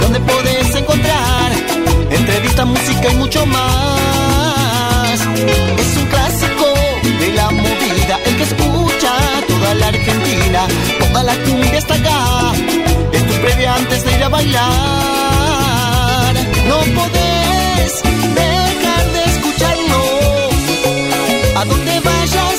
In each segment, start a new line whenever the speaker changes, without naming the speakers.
donde podés encontrar entrevista, música y mucho más. Es un clásico de la movida, el que escucha toda la Argentina, toda la cumbia está acá. Es tu previa antes de ir a bailar. No podés dejar de escucharlo. A donde vayas,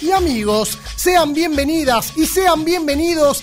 y
amigos. Sean bienvenidas y sean bienvenidos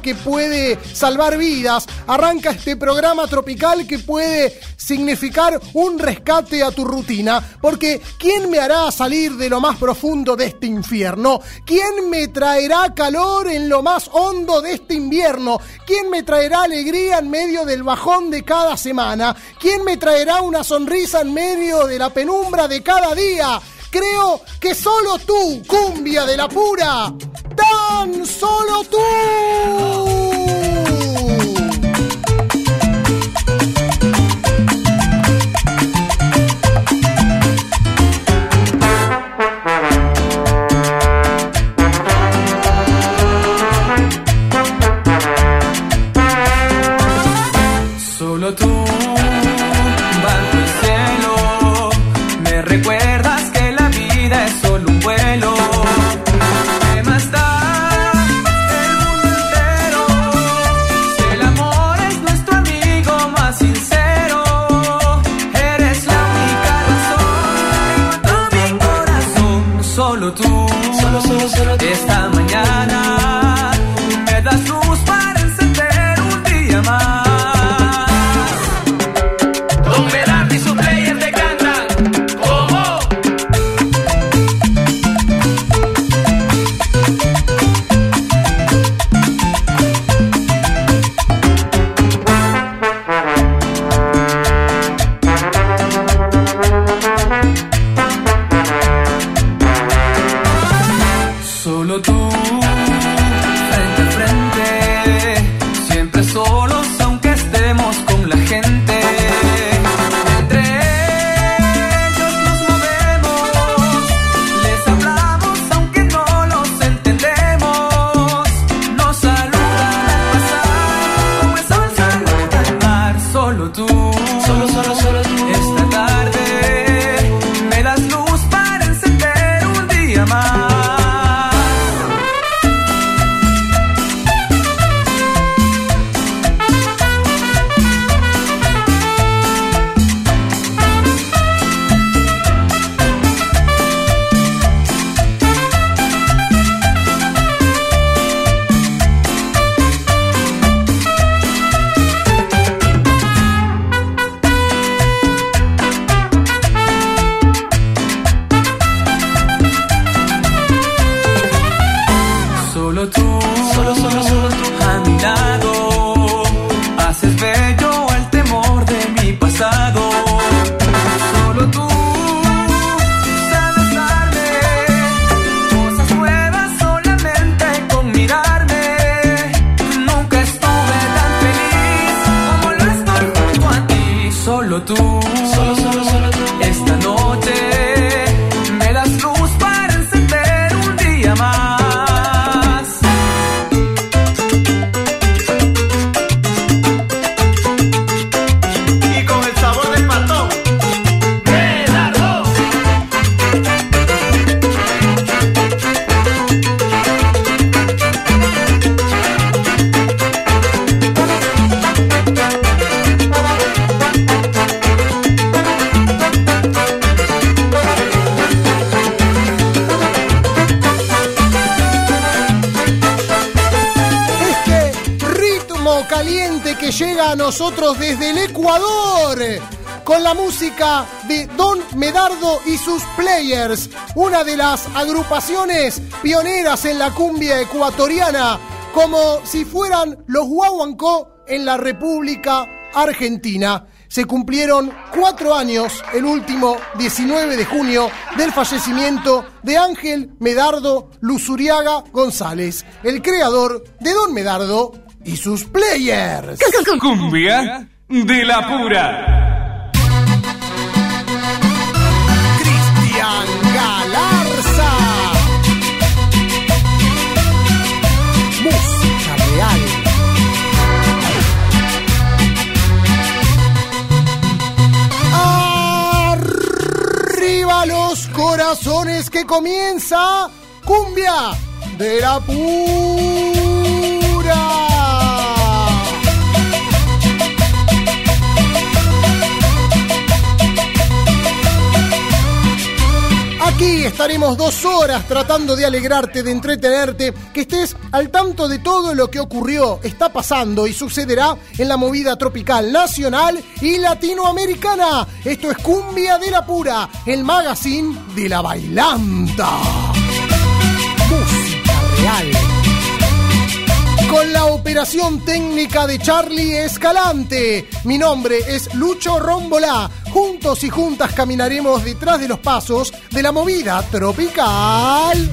que puede salvar vidas, arranca este programa tropical que puede significar un rescate a tu rutina, porque ¿quién me hará salir de lo más profundo de este infierno? ¿Quién me traerá calor en lo más hondo de este invierno? ¿Quién me traerá alegría en medio del bajón de cada semana? ¿Quién me traerá una sonrisa en medio de la penumbra de cada día? Creo que solo tú, cumbia de la pura, tan solo tú. Las agrupaciones pioneras en la cumbia ecuatoriana, como si fueran los Guaguancó en la República Argentina. Se cumplieron cuatro años, el último 19 de junio, del fallecimiento de Ángel Medardo Luzuriaga González, el creador de Don Medardo y sus Players.
Cumbia de la pura.
Corazones que comienza cumbia de la pura. Aquí estaremos dos horas tratando de alegrarte, de entretenerte, que estés al tanto de todo lo que ocurrió, está pasando y sucederá en la movida tropical nacional y latinoamericana. Esto es Cumbia de la Pura, el magazine de la bailanta. Música real con la operación técnica de Charlie Escalante. Mi nombre es Lucho Rombolá. Juntos y juntas caminaremos detrás de los pasos de la movida tropical.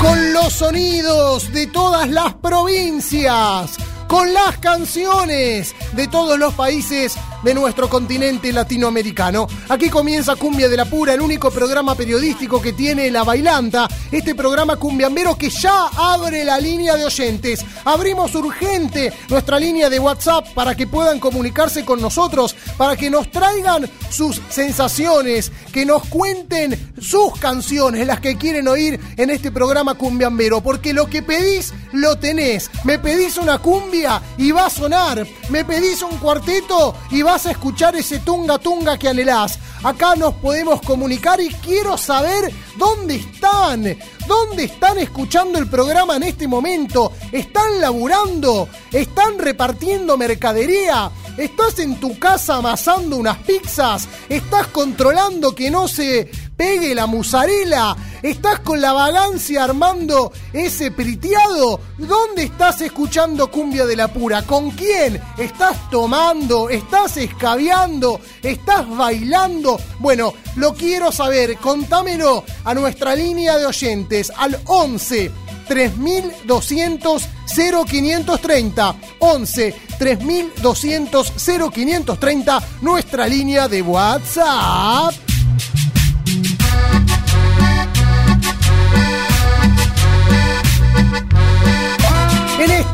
Con los sonidos de todas las provincias, con las canciones de todos los países de nuestro continente latinoamericano. Aquí comienza Cumbia de la Pura, el único programa periodístico que tiene la bailanta, este programa cumbiambero que ya abre la línea de oyentes. Abrimos urgente nuestra línea de WhatsApp para que puedan comunicarse con nosotros, para que nos traigan sus sensaciones, que nos cuenten sus canciones, las que quieren oír en este programa cumbiambero, porque lo que pedís lo tenés. Me pedís una cumbia y va a sonar. Me pedís un cuarteto y vas a escuchar ese tunga tunga que anhelás. Acá nos podemos comunicar y quiero saber dónde están. ¿Dónde están escuchando el programa en este momento? ¿Están laburando? ¿Están repartiendo mercadería? ¿Estás en tu casa amasando unas pizzas? ¿Estás controlando que no se pegue la musarela? ¿Estás con la vagancia armando ese priteado? ¿Dónde estás escuchando cumbia de la pura? ¿Con quién? ¿Estás tomando? ¿Estás escabeando? ¿Estás bailando? Bueno, lo quiero saber. Contámelo a nuestra línea de oyentes al 11 3200 0530 11 3200 0530 nuestra línea de WhatsApp.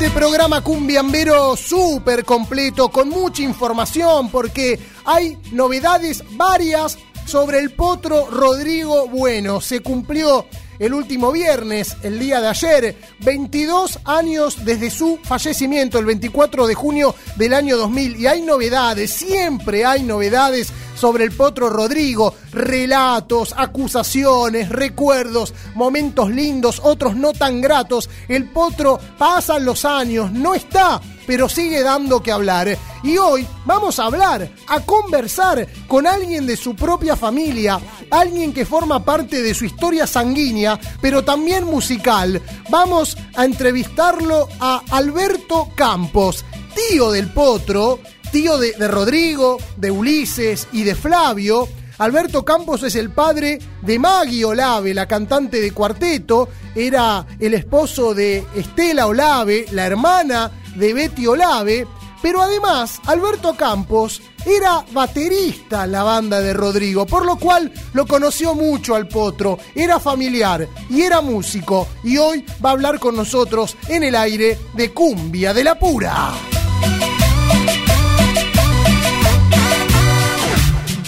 Este programa cumbiambero súper completo, con mucha información, porque hay novedades varias sobre el potro Rodrigo Bueno. Se cumplió el último viernes, el día de ayer, 22 años desde su fallecimiento, el 24 de junio del año 2000. Y hay novedades, siempre hay novedades sobre el potro Rodrigo, relatos, acusaciones, recuerdos, momentos lindos, otros no tan gratos. El potro pasan los años, no está, pero sigue dando que hablar. Y hoy vamos a hablar, a conversar con alguien de su propia familia, alguien que forma parte de su historia sanguínea, pero también musical. Vamos a entrevistarlo a Alberto Campos, tío del potro, tío de, Rodrigo, de Ulises y de Flavio. Alberto Campos es el padre de Maggie Olave, la cantante de cuarteto. Era el esposo de Estela Olave, la hermana de Betty Olave. Pero además, Alberto Campos era baterista la banda de Rodrigo, por lo cual lo conoció mucho al potro, era familiar y era músico, y hoy va a hablar con nosotros en el aire de Cumbia de la Pura.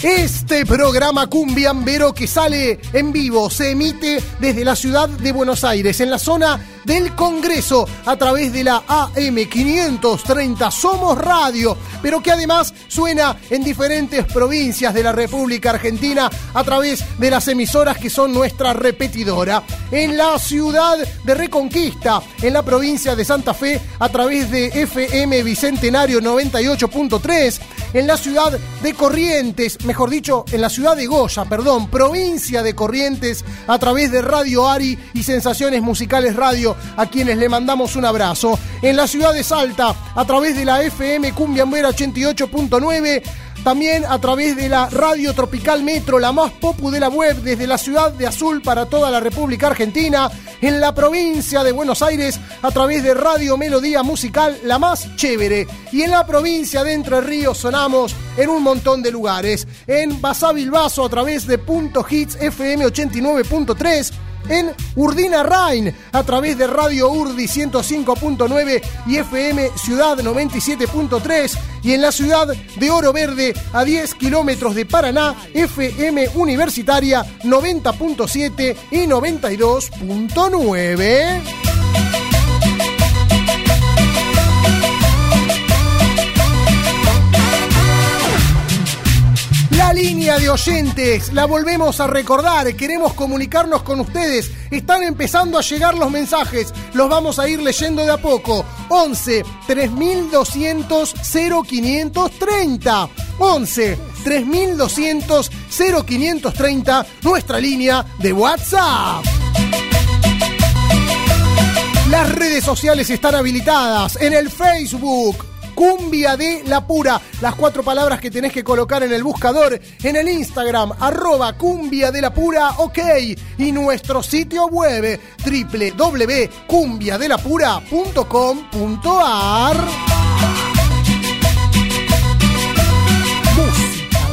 Este programa cumbiambero que sale en vivo se emite desde la ciudad de Buenos Aires, en la zona del Congreso, a través de la AM530 Somos Radio, pero que además suena en diferentes provincias de la República Argentina a través de las emisoras que son nuestra repetidora. En la ciudad de Reconquista, en la provincia de Santa Fe, a través de FM Bicentenario 98.3, en la ciudad de Corrientes, mejor dicho, en la ciudad de Goya, perdón, provincia de Corrientes, a través de Radio Ari y Sensaciones Musicales Radio, a quienes le mandamos un abrazo. En la ciudad de Salta, a través de la FM Cumbiambera 88.9, también a través de la Radio Tropical Metro, la más popu de la web, desde la ciudad de Azul para toda la República Argentina, en la provincia de Buenos Aires, a través de Radio Melodía Musical, la más chévere. Y en la provincia de Entre Ríos sonamos en un montón de lugares. En Basavilbaso a través de Punto Hits FM 89.3 en Urdina Rain a través de Radio Urdi 105.9 y FM Ciudad 97.3 y en la ciudad de Oro Verde a 10 kilómetros de Paraná FM Universitaria 90.7 y 92.9. Línea de oyentes, la volvemos a recordar, queremos comunicarnos con ustedes. Están empezando a llegar los mensajes, los vamos a ir leyendo de a poco. 11 3200 0530. 11 3200 0530, nuestra línea de WhatsApp. Las redes sociales están habilitadas en el Facebook. Cumbia de la Pura, las cuatro palabras que tenés que colocar en el buscador, en el Instagram, arroba cumbia de la pura, ok, y nuestro sitio web, www.cumbiadelapura.com.ar.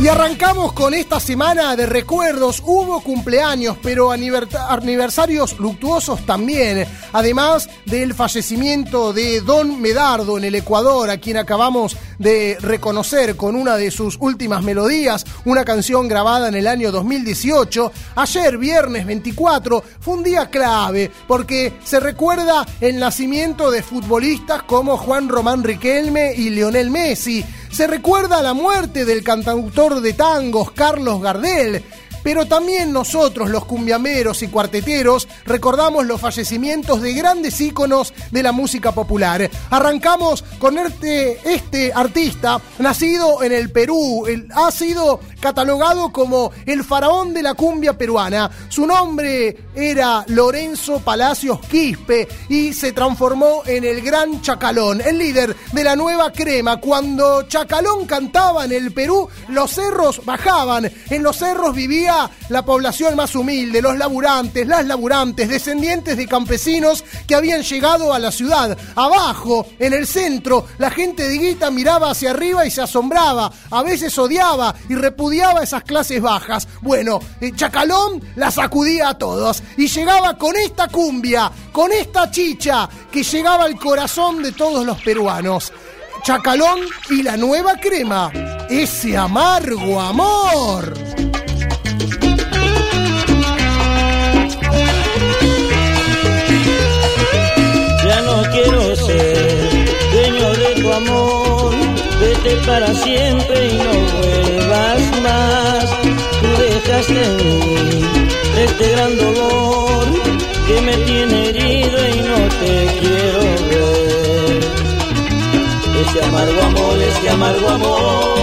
Y arrancamos con esta semana de recuerdos. Hubo cumpleaños, pero aniversarios luctuosos también. Además del fallecimiento de Don Medardo en el Ecuador, a quien acabamos de reconocer con una de sus últimas melodías, una canción grabada en el año 2018. Ayer, viernes 24, fue un día clave porque se recuerda el nacimiento de futbolistas como Juan Román Riquelme y Lionel Messi se recuerda la muerte del cantautor de tangos Carlos Gardel, pero también nosotros, los cumbiameros y cuarteteros, recordamos los fallecimientos de grandes íconos de la música popular. Arrancamos con este, este artista, nacido en el Perú, ha sido catalogado como el faraón de la cumbia peruana. Su nombre era Lorenzo Palacios Quispe y se transformó en el gran Chacalón, el líder de la nueva crema. Cuando Chacalón cantaba en el Perú, los cerros bajaban, en los cerros vivía la población más humilde, los laburantes, las laburantes, descendientes de campesinos que habían llegado a la ciudad. Abajo, en el centro, la gente de Guita miraba hacia arriba y se asombraba, a veces odiaba y repudiaba esas clases bajas. Bueno, eh, Chacalón la sacudía a todos y llegaba con esta cumbia, con esta chicha que llegaba al corazón de todos los peruanos. Chacalón y la nueva crema, ese amargo amor.
Ya no quiero ser dueño de tu amor, vete para siempre y no vuelvas más. Tú dejaste en mí este gran dolor que me tiene herido y no te quiero ver. Este amargo amor, este amargo amor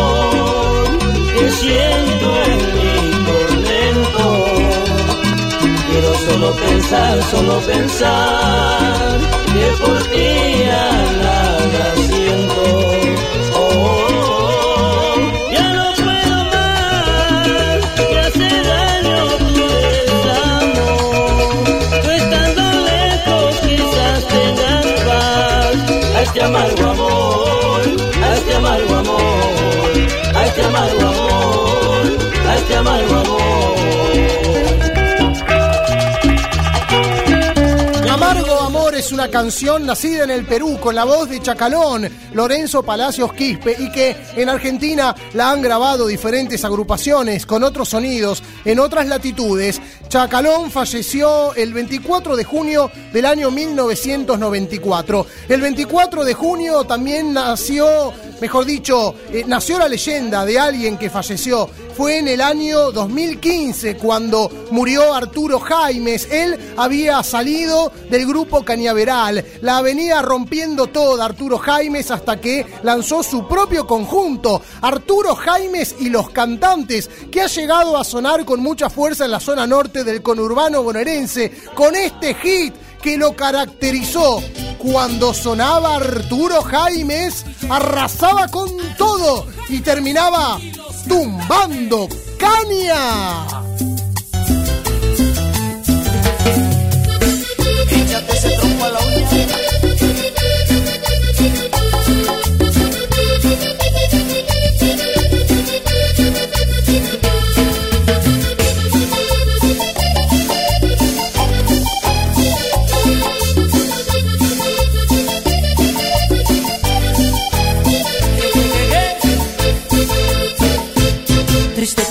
que siento en mi solo pensar, solo pensar que por ti ya nada siento. Oh, ya no puedo más, me hace daño tu desamor. Tú estando lejos quizás tengas paz a este amargo amor, a este amargo amor, a este amargo amor, a este amargo amor.
Es una canción nacida en el Perú con la voz de Chacalón, Lorenzo Palacios Quispe, y que en Argentina la han grabado diferentes agrupaciones con otros sonidos en otras latitudes. Chacalón falleció el 24 de junio del año 1994. El 24 de junio también nació, mejor dicho, eh, nació la leyenda de alguien que falleció. Fue en el año 2015 cuando murió Arturo Jaimes. Él había salido del grupo Cañaveral. La venía rompiendo toda Arturo Jaimes hasta que lanzó su propio conjunto, Arturo Jaimes y los cantantes, que ha llegado a sonar con mucha fuerza en la zona norte del conurbano bonaerense, con este hit que lo caracterizó. Cuando sonaba Arturo Jaimes, arrasaba con todo y terminaba tumbando caña.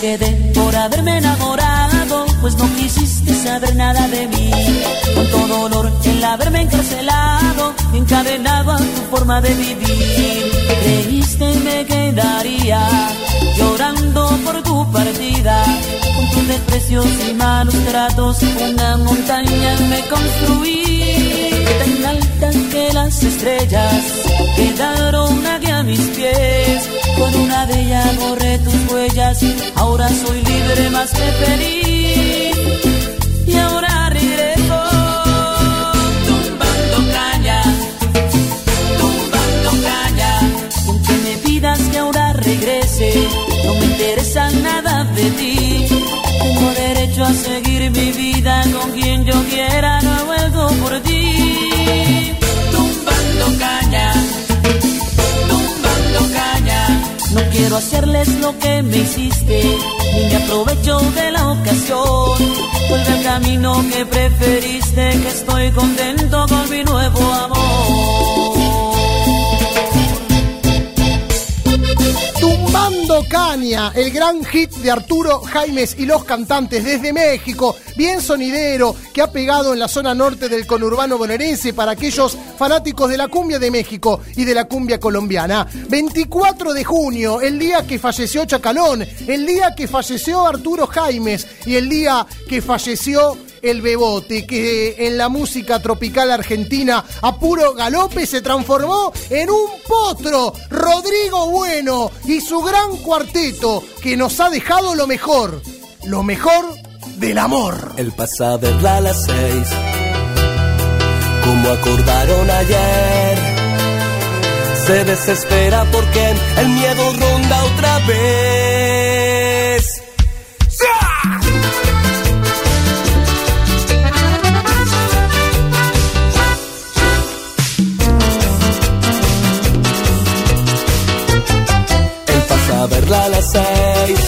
Quedé por haberme enamorado, pues no quisiste saber nada de mí. Cuánto dolor el haberme encarcelado, encadenado a tu forma de vivir. Creíste me quedaría llorando por tu partida. Con tus desprecios y malos tratos, una montaña me construí. Tan alta que las estrellas quedaron aquí a mis pies. Con una de ellas borré tus huellas, ahora soy libre más que feliz. Y ahora regreso tumbando caña, tumbando caña. Aunque me pidas que ahora regrese, no me interesa nada de ti. Tengo derecho a seguir mi vida con quien yo quiera, hacerles lo que me hiciste, ni me aprovecho de la ocasión. Vuelve al camino que preferiste, que estoy contento con mi nuevo amor.
Tumbando Caña, el gran hit de Arturo Jaimes y los cantantes desde México, bien sonidero, que ha pegado en la zona norte del conurbano bonaerense para aquellos fanáticos de la cumbia de México y de la cumbia colombiana. 24 de junio, el día que falleció Chacalón, el día que falleció Arturo Jaimes y el día que falleció el bebote, que en la música tropical argentina a puro galope se transformó en un potro, Rodrigo Bueno y su gran cuarteto, que nos ha dejado lo mejor, lo mejor del amor.
El pasa a verla a las seis, como acordaron ayer. Se desespera porque el miedo ronda otra vez. Verla a las seis,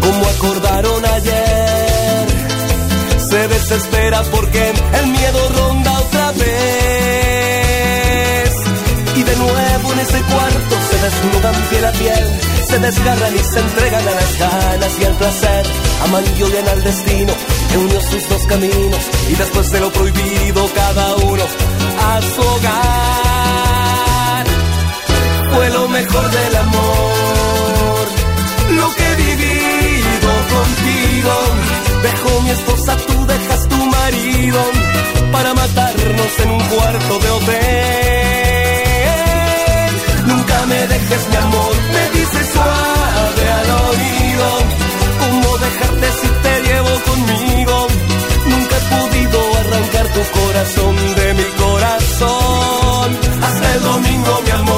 como acordaron ayer. Se desespera porque el miedo ronda otra vez. Y de nuevo en ese cuarto se desnudan piel a piel, se desgarran y se entregan a las ganas y al placer. Aman y odian al destino que unió sus dos caminos. Y después de lo prohibido, cada uno a su hogar fue lo mejor del amor. Dejo mi esposa, tú dejas tu marido. Para matarnos en un cuarto de hotel. Nunca me dejes mi amor, me dices suave al oído. ¿Cómo dejarte si te llevo conmigo? Nunca he podido arrancar tu corazón de mi corazón. Hasta domingo, mi amor,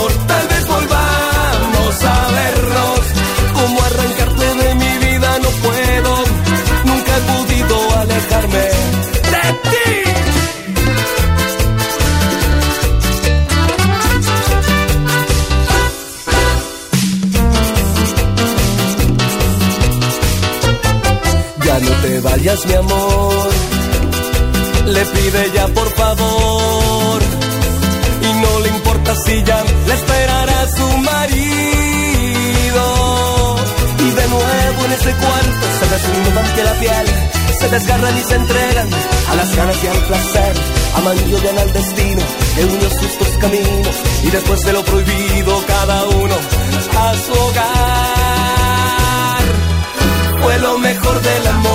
vayas mi amor. Le pide ya por favor y no le importa si ya le esperará su marido. Y de nuevo en ese cuarto se desnudan que la piel, se desgarran y se entregan a las ganas y al placer. Aman y odian al destino que unió sus dos caminos y después de lo prohibido cada uno a su hogar. Fue lo mejor del amor,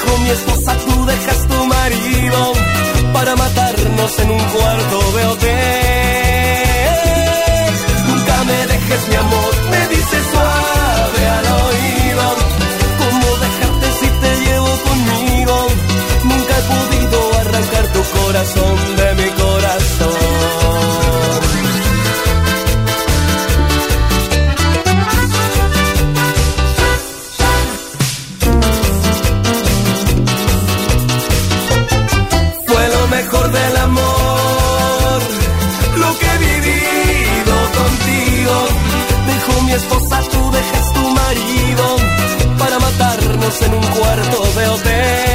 Dejo mi esposa, tú dejas tu marido para matarnos en un cuarto de hotel. Nunca me dejes mi amor, me dices suave al oído. ¿Cómo dejarte si te llevo conmigo? Nunca he podido arrancar tu corazón en un cuarto de hotel.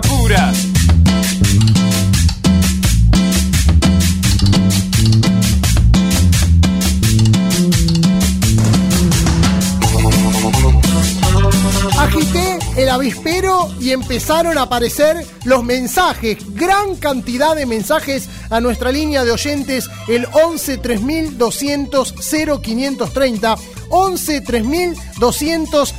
Pura.
Agité el avispero y empezaron a aparecer los mensajes, gran cantidad de mensajes a nuestra línea de oyentes, el 11 3200 0530. 11 3200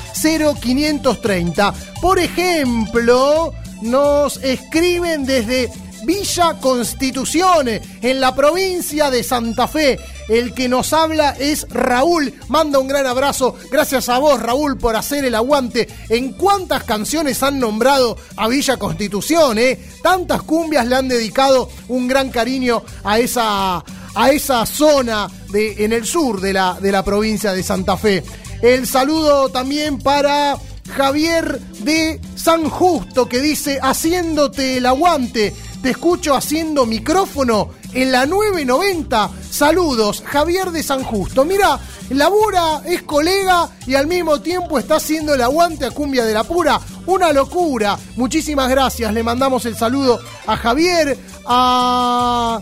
0530. Por ejemplo, nos escriben desde Villa Constitución, en la provincia de Santa Fe. El que nos habla es Raúl. Manda un gran abrazo. Gracias a vos, Raúl, por hacer el aguante. ¿En cuántas canciones han nombrado a Villa Constitución? Eh? Tantas cumbias le han dedicado un gran cariño a esa, a esa zona de, en el sur de la, de la provincia de Santa Fe. El saludo también para Javier de San Justo que dice, haciéndote el aguante, te escucho haciendo micrófono en la 990. Saludos, Javier de San Justo. Mira, labura, es colega y al mismo tiempo está haciendo el aguante a Cumbia de la Pura. Una locura. Muchísimas gracias. Le mandamos el saludo a Javier, a...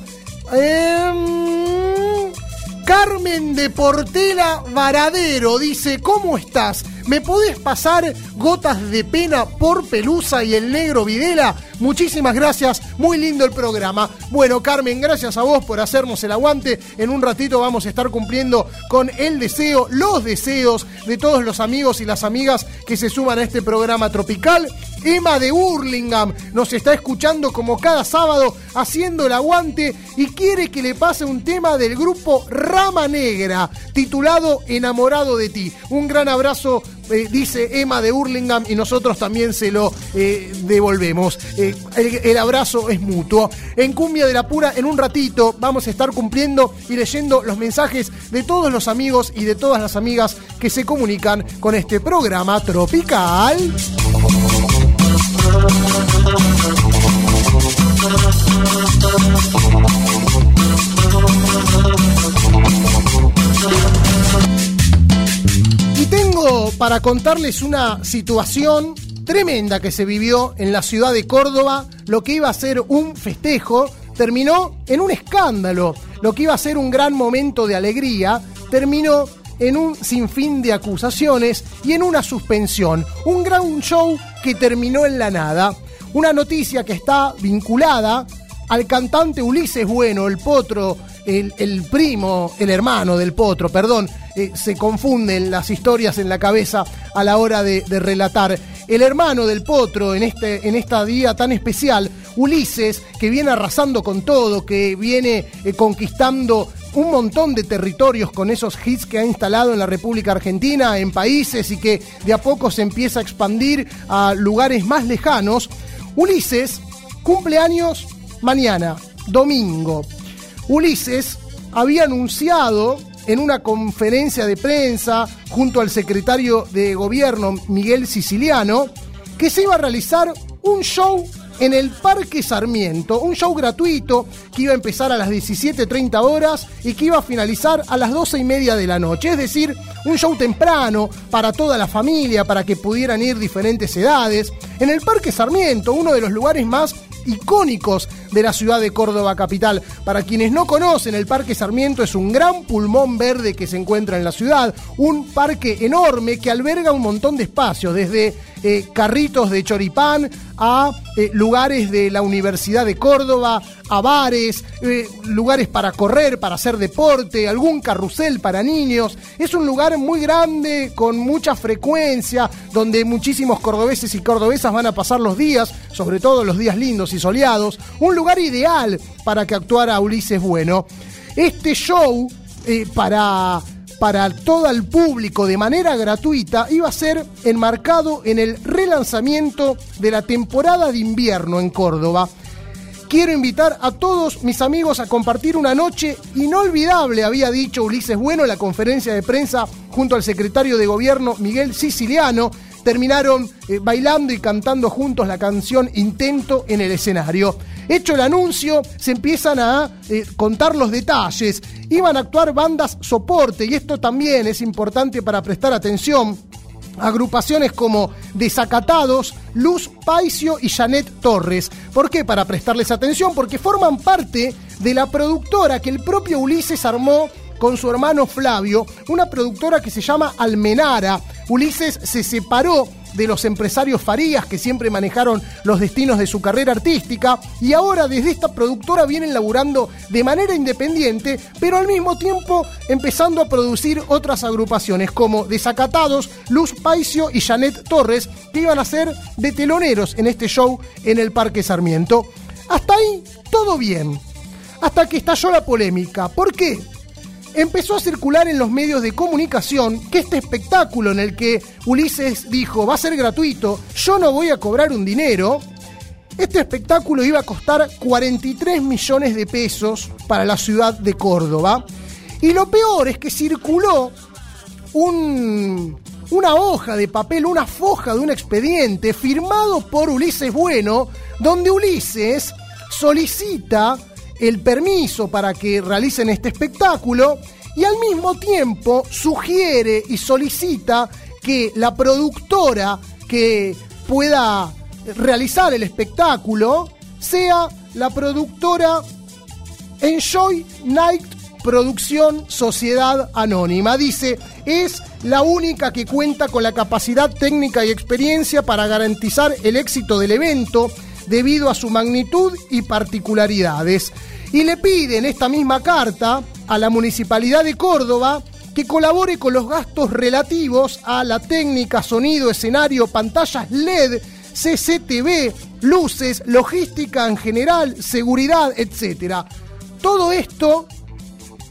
em, Carmen de Portela Varadero dice, ¿cómo estás? ¿Me podés pasar gotas de pena por Pelusa y el negro Videla? Muchísimas gracias, muy lindo el programa. Bueno, Carmen, gracias a vos por hacernos el aguante. En un ratito vamos a estar cumpliendo con el deseo, los deseos de todos los amigos y las amigas que se suman a este programa tropical. Emma de Hurlingham nos está escuchando como cada sábado haciendo el aguante y quiere que le pase un tema del grupo Rama Negra titulado Enamorado de ti. Un gran abrazo, eh, dice Emma de Hurlingham y nosotros también se lo eh, devolvemos. Eh, el, el abrazo es mutuo. En Cumbia de la Pura, en un ratito, vamos a estar cumpliendo y leyendo los mensajes de todos los amigos y de todas las amigas que se comunican con este programa tropical. Para contarles una situación tremenda que se vivió en la ciudad de Córdoba. Lo que iba a ser un festejo terminó en un escándalo. Lo que iba a ser un gran momento de alegría terminó en un sinfín de acusaciones y en una suspensión. Un gran show que terminó en la nada. Una noticia que está vinculada al cantante Ulises Bueno, el potro, el, primo, el hermano del potro, perdón, eh, se confunden las historias en la cabeza a la hora de, de relatar. el hermano del potro en este en esta día tan especial, Ulises, que viene arrasando con todo, que viene eh, conquistando un montón de territorios con esos hits que ha instalado en la República Argentina, en países y que de a poco se empieza a expandir a lugares más lejanos. Ulises cumple años mañana, domingo. Ulises había anunciado en una conferencia de prensa junto al secretario de gobierno Miguel Siciliano que se iba a realizar un show en el Parque Sarmiento, un show gratuito que iba a empezar a las 17.30 horas y que iba a finalizar a las 12 y media de la noche, es decir, un show temprano para toda la familia, para que pudieran ir diferentes edades, en el Parque Sarmiento, uno de los lugares más icónicos de la ciudad de Córdoba capital. Para quienes no conocen, el Parque Sarmiento es un gran pulmón verde que se encuentra en la ciudad, un parque enorme que alberga un montón de espacios, desde eh, carritos de choripán a eh, lugares de la Universidad de Córdoba, a bares, eh, lugares para correr, para hacer deporte, algún carrusel para niños. Es un lugar muy grande, con mucha frecuencia, donde muchísimos cordobeses y cordobesas van a pasar los días, sobre todo los días lindos y soleados. Un lugar ideal para que actuara Ulises Bueno. Este show para para todo el público de manera gratuita iba a ser enmarcado en el relanzamiento de la temporada de invierno en Córdoba. Quiero invitar a todos mis amigos a compartir una noche inolvidable, había dicho Ulises Bueno en la conferencia de prensa junto al secretario de gobierno Miguel Siciliano, terminaron eh, bailando y cantando juntos la canción Intento en el escenario. Hecho el anuncio, se empiezan a eh, contar los detalles. Iban a actuar bandas soporte y esto también es importante para prestar atención. Agrupaciones como Desacatados, Luz Paicio y Janet Torres. ¿Por qué? Para prestarles atención, porque forman parte de la productora que el propio Ulises armó con su hermano Flavio, una productora que se llama Almenara. Ulises se separó de los empresarios Farías que siempre manejaron los destinos de su carrera artística y ahora desde esta productora vienen laburando de manera independiente, pero al mismo tiempo empezando a producir otras agrupaciones como Desacatados, Luz Paicio y Janet Torres, que iban a ser de teloneros en este show en el Parque Sarmiento. Hasta ahí todo bien. Hasta que estalló la polémica. ¿Por qué? Empezó a circular en los medios de comunicación que este espectáculo en el que Ulises dijo va a ser gratuito, yo no voy a cobrar un dinero, este espectáculo iba a costar 43 millones de pesos para la ciudad de Córdoba. Y lo peor es que circuló un, una hoja de papel, una foja de un expediente firmado por Ulises Bueno, donde Ulises solicita el permiso para que realicen este espectáculo y al mismo tiempo sugiere y solicita que la productora que pueda realizar el espectáculo sea la productora Enjoy Night Producción Sociedad Anónima. Dice, es la única que cuenta con la capacidad técnica y experiencia para garantizar el éxito del evento debido a su magnitud y particularidades. Y le pide en esta misma carta a la Municipalidad de Córdoba que colabore con los gastos relativos a la técnica, sonido, escenario, pantallas LED, CCTV, luces, logística en general, seguridad, etc. Todo esto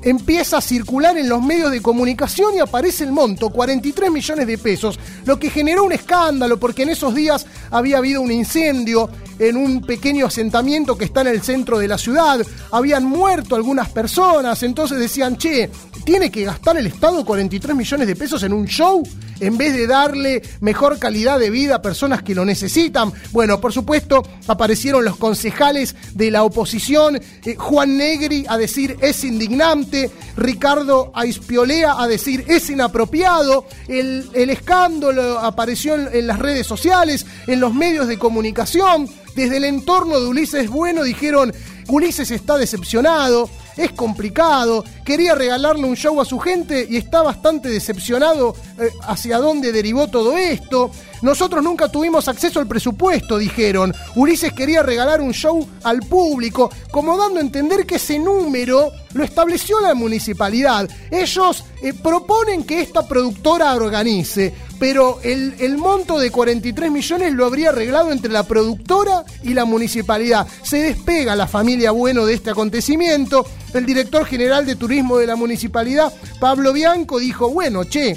empieza a circular en los medios de comunicación y aparece el monto, 43 millones de pesos, lo que generó un escándalo porque en esos días había habido un incendio en un pequeño asentamiento que está en el centro de la ciudad, habían muerto algunas personas, entonces decían, che, ¿tiene que gastar el Estado 43 millones de pesos en un show en vez de darle mejor calidad de vida a personas que lo necesitan? Bueno, por supuesto, aparecieron los concejales de la oposición, eh, Juan Negri a decir es indignante, Ricardo Aispiolea a decir es inapropiado, el, escándalo apareció en las redes sociales, en los medios de comunicación, desde el entorno de Ulises Bueno dijeron, Ulises está decepcionado, es complicado, quería regalarle un show a su gente y está bastante decepcionado eh, hacia dónde derivó todo esto. Nosotros nunca tuvimos acceso al presupuesto, dijeron. Ulises quería regalar un show al público, como dando a entender que ese número lo estableció la municipalidad. Ellos eh, proponen que esta productora organice. Pero el, el monto de 43 millones lo habría arreglado entre la productora y la municipalidad. Se despega la familia Bueno de este acontecimiento. El director general de turismo de la municipalidad, Pablo Bianco, dijo, bueno, che,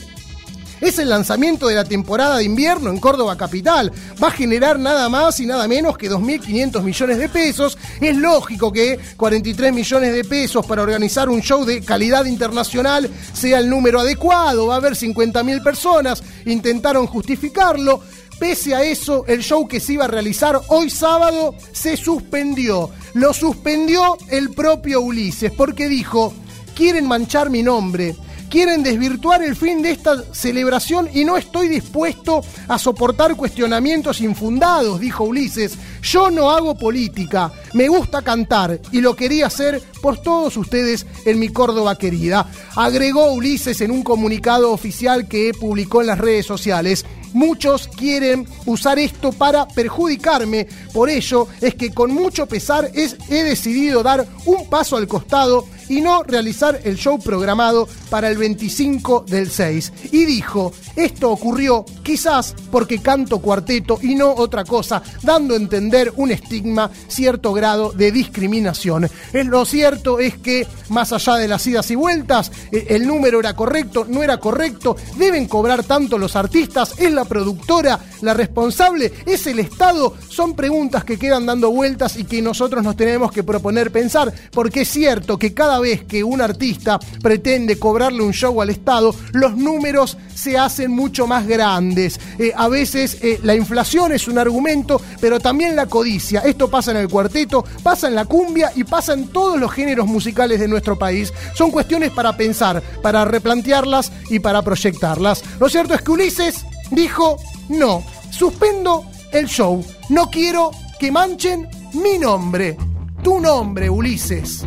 es el lanzamiento de la temporada de invierno en Córdoba Capital. Va a generar nada más y nada menos que 2.500 millones de pesos. Es lógico que 43 millones de pesos para organizar un show de calidad internacional sea el número adecuado. Va a haber 50.000 personas. Intentaron justificarlo. Pese a eso, el show que se iba a realizar hoy sábado se suspendió. Lo suspendió el propio Ulises porque dijo, quieren manchar mi nombre quieren desvirtuar el fin de esta celebración y no estoy dispuesto a soportar cuestionamientos infundados, dijo Ulises. Yo no hago política, me gusta cantar y lo quería hacer por todos ustedes en mi Córdoba querida. Agregó Ulises en un comunicado oficial que publicó en las redes sociales. Muchos quieren usar esto para perjudicarme, por ello es que con mucho pesar es, he decidido dar un paso al costado y no realizar el show programado para el 25 del 6. Y dijo, esto ocurrió quizás porque canto cuarteto y no otra cosa, dando a entender un estigma, cierto grado de discriminación. Es lo cierto es que, más allá de las idas y vueltas, eh, el número era correcto, no era correcto, deben cobrar tanto los artistas, es la productora la responsable, es el Estado, son preguntas que quedan dando vueltas y que nosotros nos tenemos que proponer pensar, porque es cierto que cada vez que un artista pretende cobrarle un show al Estado, los números se hacen mucho más grandes. Eh, a veces eh, la inflación es un argumento, pero también la codicia. Esto pasa en el cuarteto, pasa en la cumbia y pasa en todos los géneros musicales de nuestro país. Son cuestiones para pensar, para replantearlas y para proyectarlas. Lo cierto es que Ulises dijo, no, suspendo el show, no quiero que manchen mi nombre. Tu nombre, Ulises.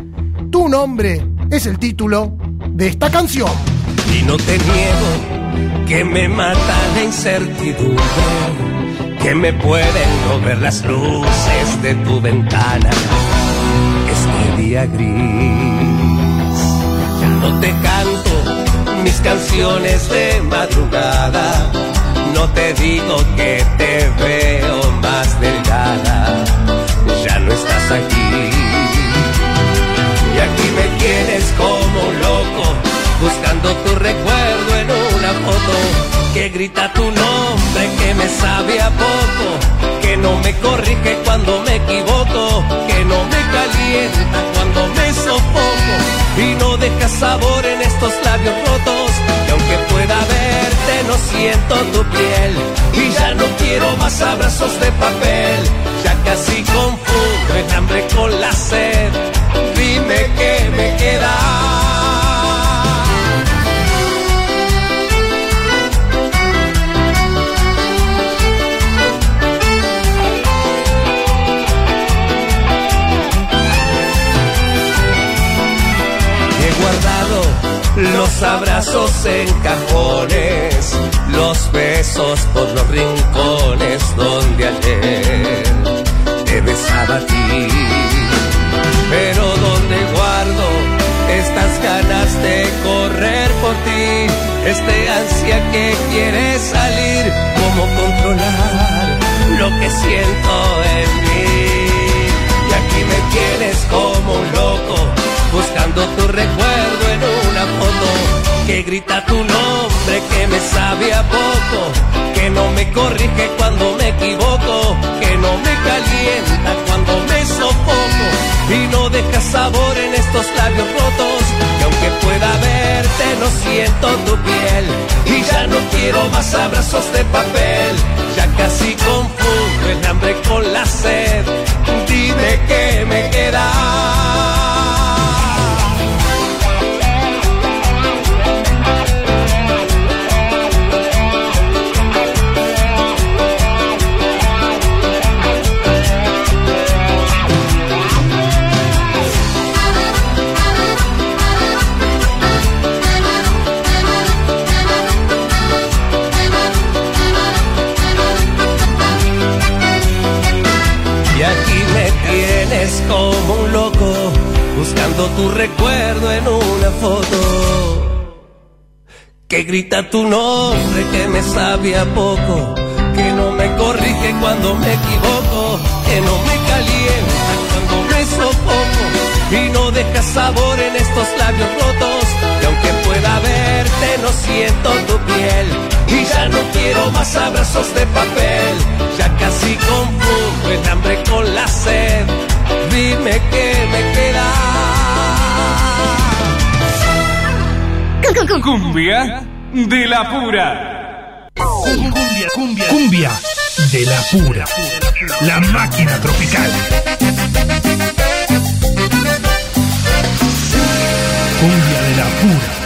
Tu nombre es el título de esta canción.
Y no te niego que me mata la incertidumbre, que me pueden no ver las luces de tu ventana. Este día gris, ya no te canto mis canciones de madrugada, no te digo que te veo más delgada, ya no estás aquí. Buscando tu recuerdo en una foto que grita tu nombre, que me sabe a poco, que no me corrige cuando me equivoco, que no me calienta cuando me sofoco y no deja sabor en estos labios rotos. Y aunque pueda verte, no siento tu piel y ya no quiero más abrazos de papel, ya casi confundo el hambre con la sed. Dime qué me queda. Los abrazos en cajones, los besos por los rincones donde ayer te besaba a ti. Pero donde guardo estas ganas de correr por ti, este ansia que quiere salir, cómo controlar lo que siento en mí. Y aquí me tienes como un loco, buscando tu recuerdo que grita tu nombre, que me sabe a poco, que no me corrige cuando me equivoco, que no me calienta cuando me sofoco y no deja sabor en estos labios rotos. Que aunque pueda verte, no siento tu piel y ya no quiero más abrazos de papel. Ya casi buscando tu recuerdo en una foto
que grita tu nombre, que me sabe a poco, que no me corrige cuando me equivoco, que no me calienta cuando me sofoco y no deja sabor en estos labios rotos. Y aunque pueda verte, no siento tu piel. Y ya no quiero más abrazos de papel. Ya casi confundo el hambre con la sed. Dime qué me queda.
Cumbia de la pura.
Cumbia, cumbia, cumbia de la pura. La máquina tropical. Cumbia de la pura.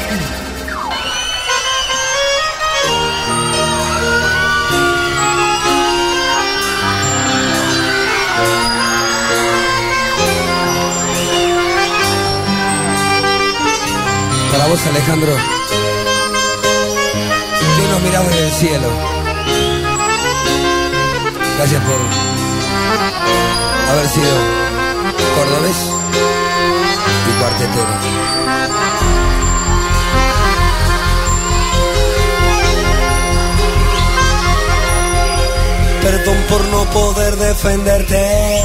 Vos, Alejandro, que nos miramos en el cielo. Gracias por haber sido cordobés y cuartetero.
Perdón por no poder defenderte.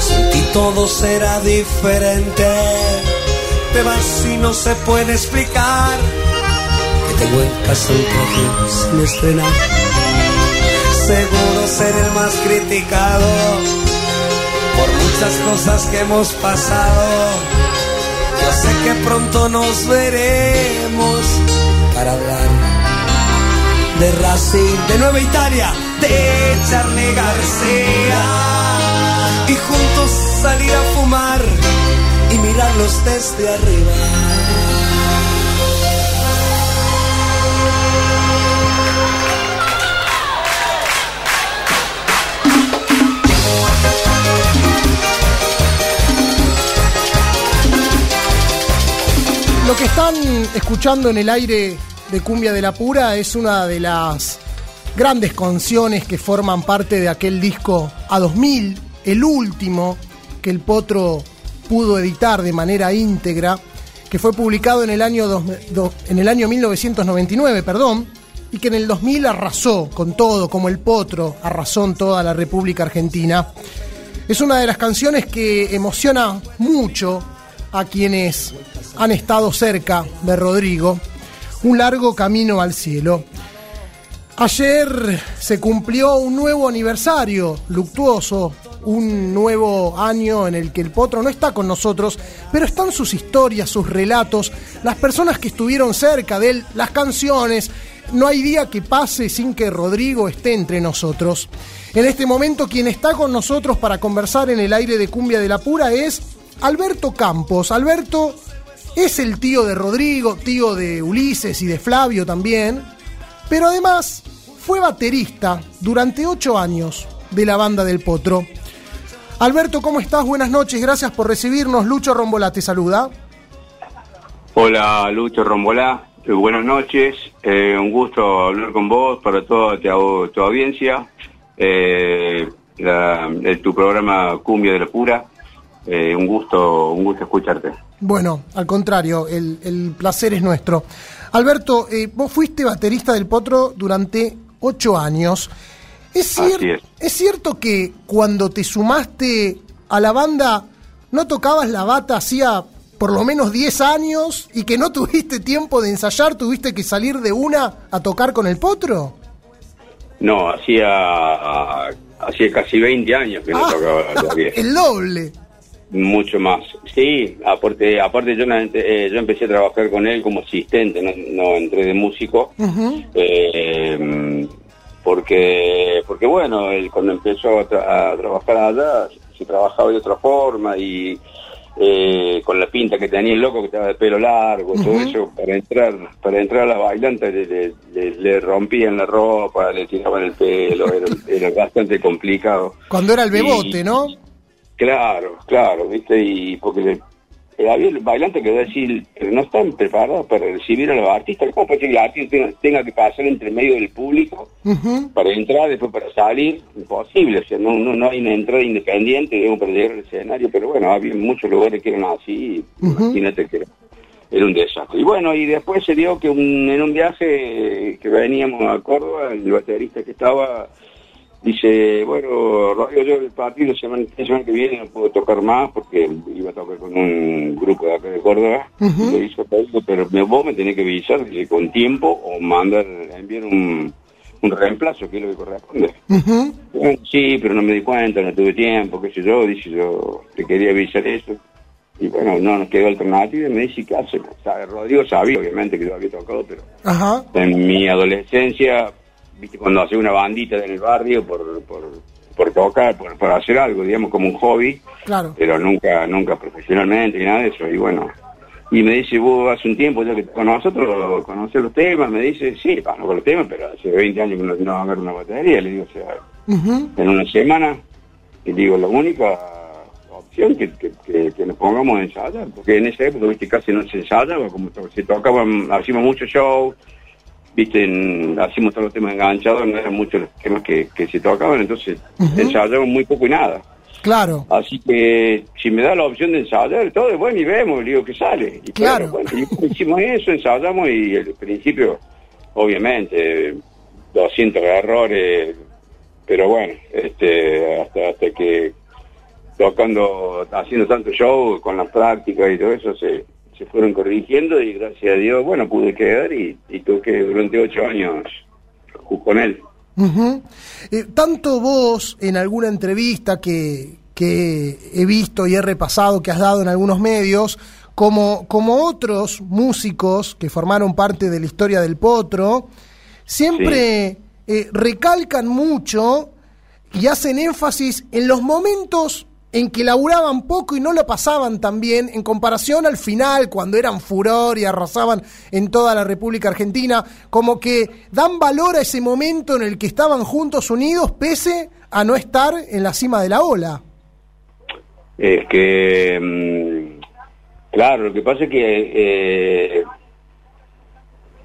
Sin ti todo será diferente. Te vas y no se puede explicar. Que tengo en casa un traje sin estrenar. Seguro ser el más criticado por muchas cosas que hemos pasado. Yo sé que pronto nos veremos para hablar de Racing, de Nueva Italia, de Charlie García y juntos salir a fumar desde arriba.
Lo que están escuchando en el aire de Cumbia de la Pura es una de las grandes canciones que forman parte de aquel disco A2000, el último que el Potro pudo editar de manera íntegra, que fue publicado en el año, dos- do- en el año 1999, perdón, y que en el 2000 arrasó con todo, como el Potro arrasó en toda la República Argentina. Es una de las canciones que emociona mucho a quienes han estado cerca de Rodrigo. Un largo camino al cielo. Ayer se cumplió un nuevo aniversario luctuoso, un nuevo año en el que el potro no está con nosotros, pero están sus historias, sus relatos, las personas que estuvieron cerca de él, las canciones. No hay día que pase sin que Rodrigo esté entre nosotros. En este momento quien está con nosotros para conversar en el aire de Cumbia de la Pura es Alberto Campos. Alberto es el tío de Rodrigo, tío de Ulises y de Flavio también, pero además fue baterista durante ocho años de la banda del Potro. Alberto, ¿cómo estás? Buenas noches, gracias por recibirnos. Lucho Rombolá te saluda.
Hola Lucho Rombolá, Eh, buenas noches, Eh, un gusto hablar con vos para toda tu, tu audiencia, Eh, la- tu programa Cumbia de la Pura, un gusto, un gusto escucharte.
Bueno, al contrario, el, el placer es nuestro. Alberto, vos fuiste baterista del Potro durante ocho años. ¿Es, cier-
es.
¿Es cierto que cuando te sumaste a la banda no tocabas la bata hacía por lo menos 10 años y que no tuviste tiempo de ensayar, tuviste que salir de una a tocar con el Potro?
No, hacía, hacía casi 20 años que no
Ah,
tocaba todavía.
el doble.
Mucho más. Sí, aparte, aparte yo, eh, yo empecé a trabajar con él como asistente, no, no entré de músico. Eh, porque porque bueno él cuando empezó a, tra- a trabajar allá se trabajaba de otra forma y eh, con la pinta que tenía el loco que estaba de pelo largo todo
Ujú.
eso para entrar para entrar a la bailanta le, le- le- le rompían la ropa le tiraban el pelo era, era bastante complicado
Cuando era el
Y-
bebote, ¿no?
Claro, claro, ¿viste? Y porque eh, había el bailante que decir, pero no están preparados para recibir a los artistas. ¿Cómo puede ser que el artista tenga, tenga que pasar entre medio del público para entrar, después para salir? Imposible, o sea, no, no, no hay una entrada independiente digamos, para llegar al escenario, pero bueno, había muchos lugares que eran así,
Ujú.
imagínate que era un desastre. Y bueno, y después se dio que un- en un viaje que veníamos a Córdoba, el baterista que estaba dice, bueno, Rodrigo, yo el partido la semana, la semana que viene no puedo tocar más porque iba a tocar con un grupo de acá de Córdoba. Y le hizo pedido, pero me- vos me tenés que avisar dice, con tiempo o mandar, enviar un, un reemplazo, que es lo que corresponde. Bueno, sí, pero no me di cuenta, no tuve tiempo, qué sé yo, dice yo, te quería avisar eso. Y bueno, no nos quedó alternativa y me dice, ¿qué hace? O sea, Rodrigo sabía, obviamente, que yo había tocado, pero
Ajá.
en mi adolescencia, viste, cuando hacía una bandita en el barrio por, por, por tocar, por, por hacer algo, digamos, como un hobby,
Claro.
pero nunca, nunca profesionalmente ni nada de eso. Y bueno, y me dice, vos hace un tiempo ya que con nosotros conoces los temas, me dice, sí, no con los temas, pero hace 20 años que no, no agarro una batería, le digo, o sea, en una semana, y digo, la única opción que, que, que, que nos pongamos a ensayar, porque en esa época, viste, casi no se ensayaba, como se tocaban, hacíamos muchos shows, viste, en- hacíamos todos los temas enganchados, no eran muchos los temas que, que se tocaban, entonces ensayábamos muy poco y nada.
Claro.
Así que si me da la opción de ensayar, todo es bueno y vemos, digo que sale. Y
Claro.
Bueno, y hicimos eso, ensayamos y al principio, obviamente, 200 errores, pero bueno, este, hasta, hasta que tocando, haciendo tanto show, con la práctica y todo eso, se, se fueron corrigiendo y gracias a Dios, bueno, pude quedar y, y toqué durante ocho años con él.
Eh, tanto vos en alguna entrevista que, que he visto y he repasado que has dado en algunos medios, como, como otros músicos que formaron parte de la historia del Potro, siempre eh, recalcan mucho y hacen énfasis en los momentos en que laburaban poco y no lo pasaban tan bien en comparación al final, cuando eran furor y arrasaban en toda la República Argentina, como que dan valor a ese momento en el que estaban juntos unidos pese a no estar en la cima de la ola.
Es que, mm, claro, lo que pasa es que eh,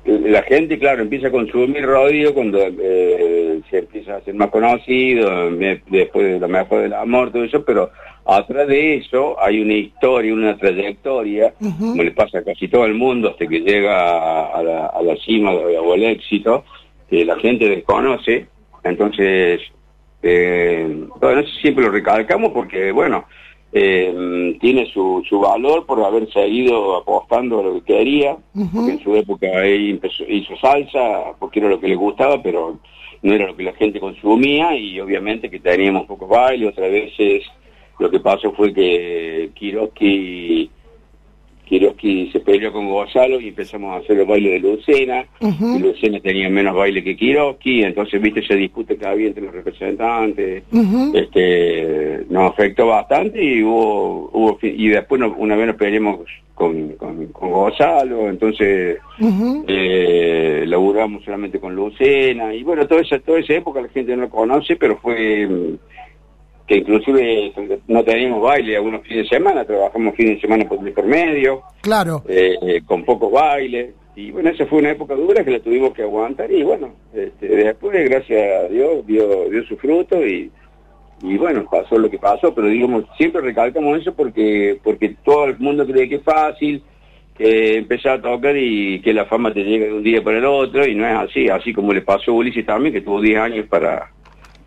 la gente, claro, empieza a consumir radio cuando eh, se empieza a ser más conocido, después de lo mejor del amor, todo eso, pero atrás de eso hay una historia, una trayectoria, como le pasa a casi todo el mundo hasta que llega a, a la, a la cima o al éxito, que la gente desconoce, entonces, eh, bueno, eso siempre lo recalcamos porque, bueno, eh, tiene su, su valor por haber seguido apostando a lo que quería, porque en su época ahí empezó, hizo salsa, porque era lo que le gustaba, pero no era lo que la gente consumía y obviamente que teníamos poco baile, otras veces lo que pasó fue que Kiroski Kiroski se peleó con Gonzalo y empezamos a hacer el baile de Lucena, y Lucena tenía menos baile que Kiroski, entonces viste esa disputa que había entre los representantes, este nos afectó bastante y hubo, hubo y después no- una vez nos peleamos con, con, con Gonzalo, entonces eh, laburamos solamente con Lucena, y bueno, toda esa, toda esa época la gente no lo conoce, pero fue que inclusive no teníamos baile algunos fines de semana, trabajamos fines de semana por, por medio,
Claro.
eh, con pocos bailes, y bueno, esa fue una época dura que la tuvimos que aguantar, y bueno, este, después, gracias a Dios, dio, dio su fruto, y, y bueno, pasó lo que pasó, pero digamos, siempre recalcamos eso porque, porque todo el mundo cree que es fácil, que empezar a tocar y que la fama te llega de un día para el otro, y no es así, así como le pasó a Ulises también, que tuvo 10 años para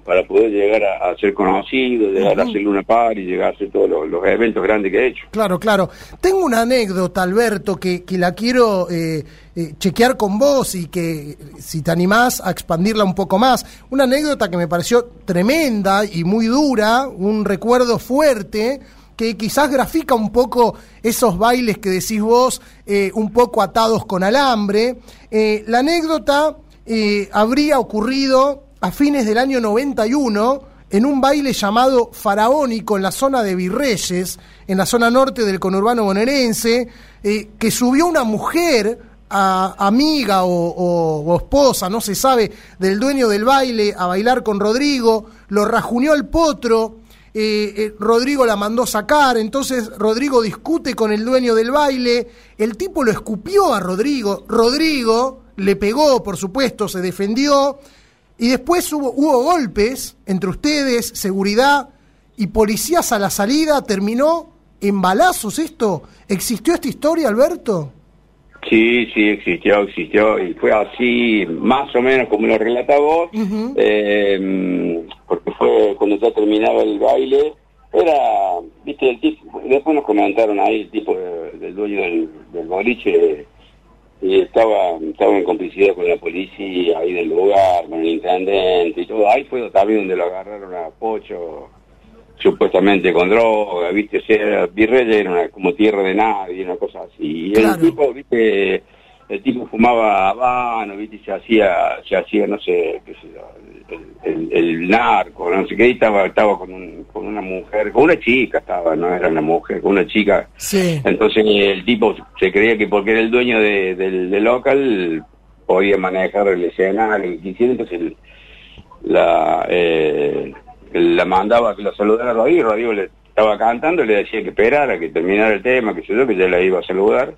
para poder llegar a, a ser conocido, llegar a hacer Luna Par y llegar a hacer todos los, los eventos grandes que he hecho.
Claro, claro. Tengo una anécdota, Alberto, que, que la quiero eh, eh, chequear con vos y que si te animás a expandirla un poco más. Una anécdota que me pareció tremenda y muy dura, un recuerdo fuerte que quizás grafica un poco esos bailes que decís vos, eh, un poco atados con alambre. Eh, la anécdota eh, habría ocurrido a fines del año 91 en un baile llamado Faraónico en la zona de Virreyes, en la zona norte del conurbano bonaerense, eh, que subió una mujer, a- amiga o, esposa, no se sabe, del dueño del baile a bailar con Rodrigo, lo rajuneó al potro, eh, eh, Rodrigo la mandó sacar, entonces Rodrigo discute con el dueño del baile, el tipo lo escupió a Rodrigo, Rodrigo le pegó, por supuesto, se defendió, y después hubo, hubo golpes entre ustedes, seguridad y policías a la salida, terminó en balazos esto. ¿Existió esta historia, Alberto?
Sí, sí, existió, existió, y fue así, más o menos como lo relata vos, eh, porque fue cuando ya terminaba el baile, era, viste, el tipo, después nos comentaron ahí el tipo de- del dueño del, del boliche, y estaba, estaba en complicidad con la policía ahí del lugar, con el intendente y todo, ahí fue también donde lo agarraron a Pocho, supuestamente con droga, viste, o sea, Virreyes era una, como tierra de nadie, una cosa así. Y el tipo, viste, el tipo fumaba habano, viste, se hacía, se hacía, no sé, qué sé yo, el, el- el narco, no sé qué, estaba, estaba con, un- con una mujer, con una chica estaba, no era una mujer, con una chica.
Sí.
Entonces el tipo se creía que porque era el dueño de- del, del local podía manejar el escenario y quisiera, entonces la, eh, la mandaba que lo saludara a Rodrigo, Rodrigo le estaba cantando le decía que esperara, que terminara el tema, que yo, que ya la iba a saludar.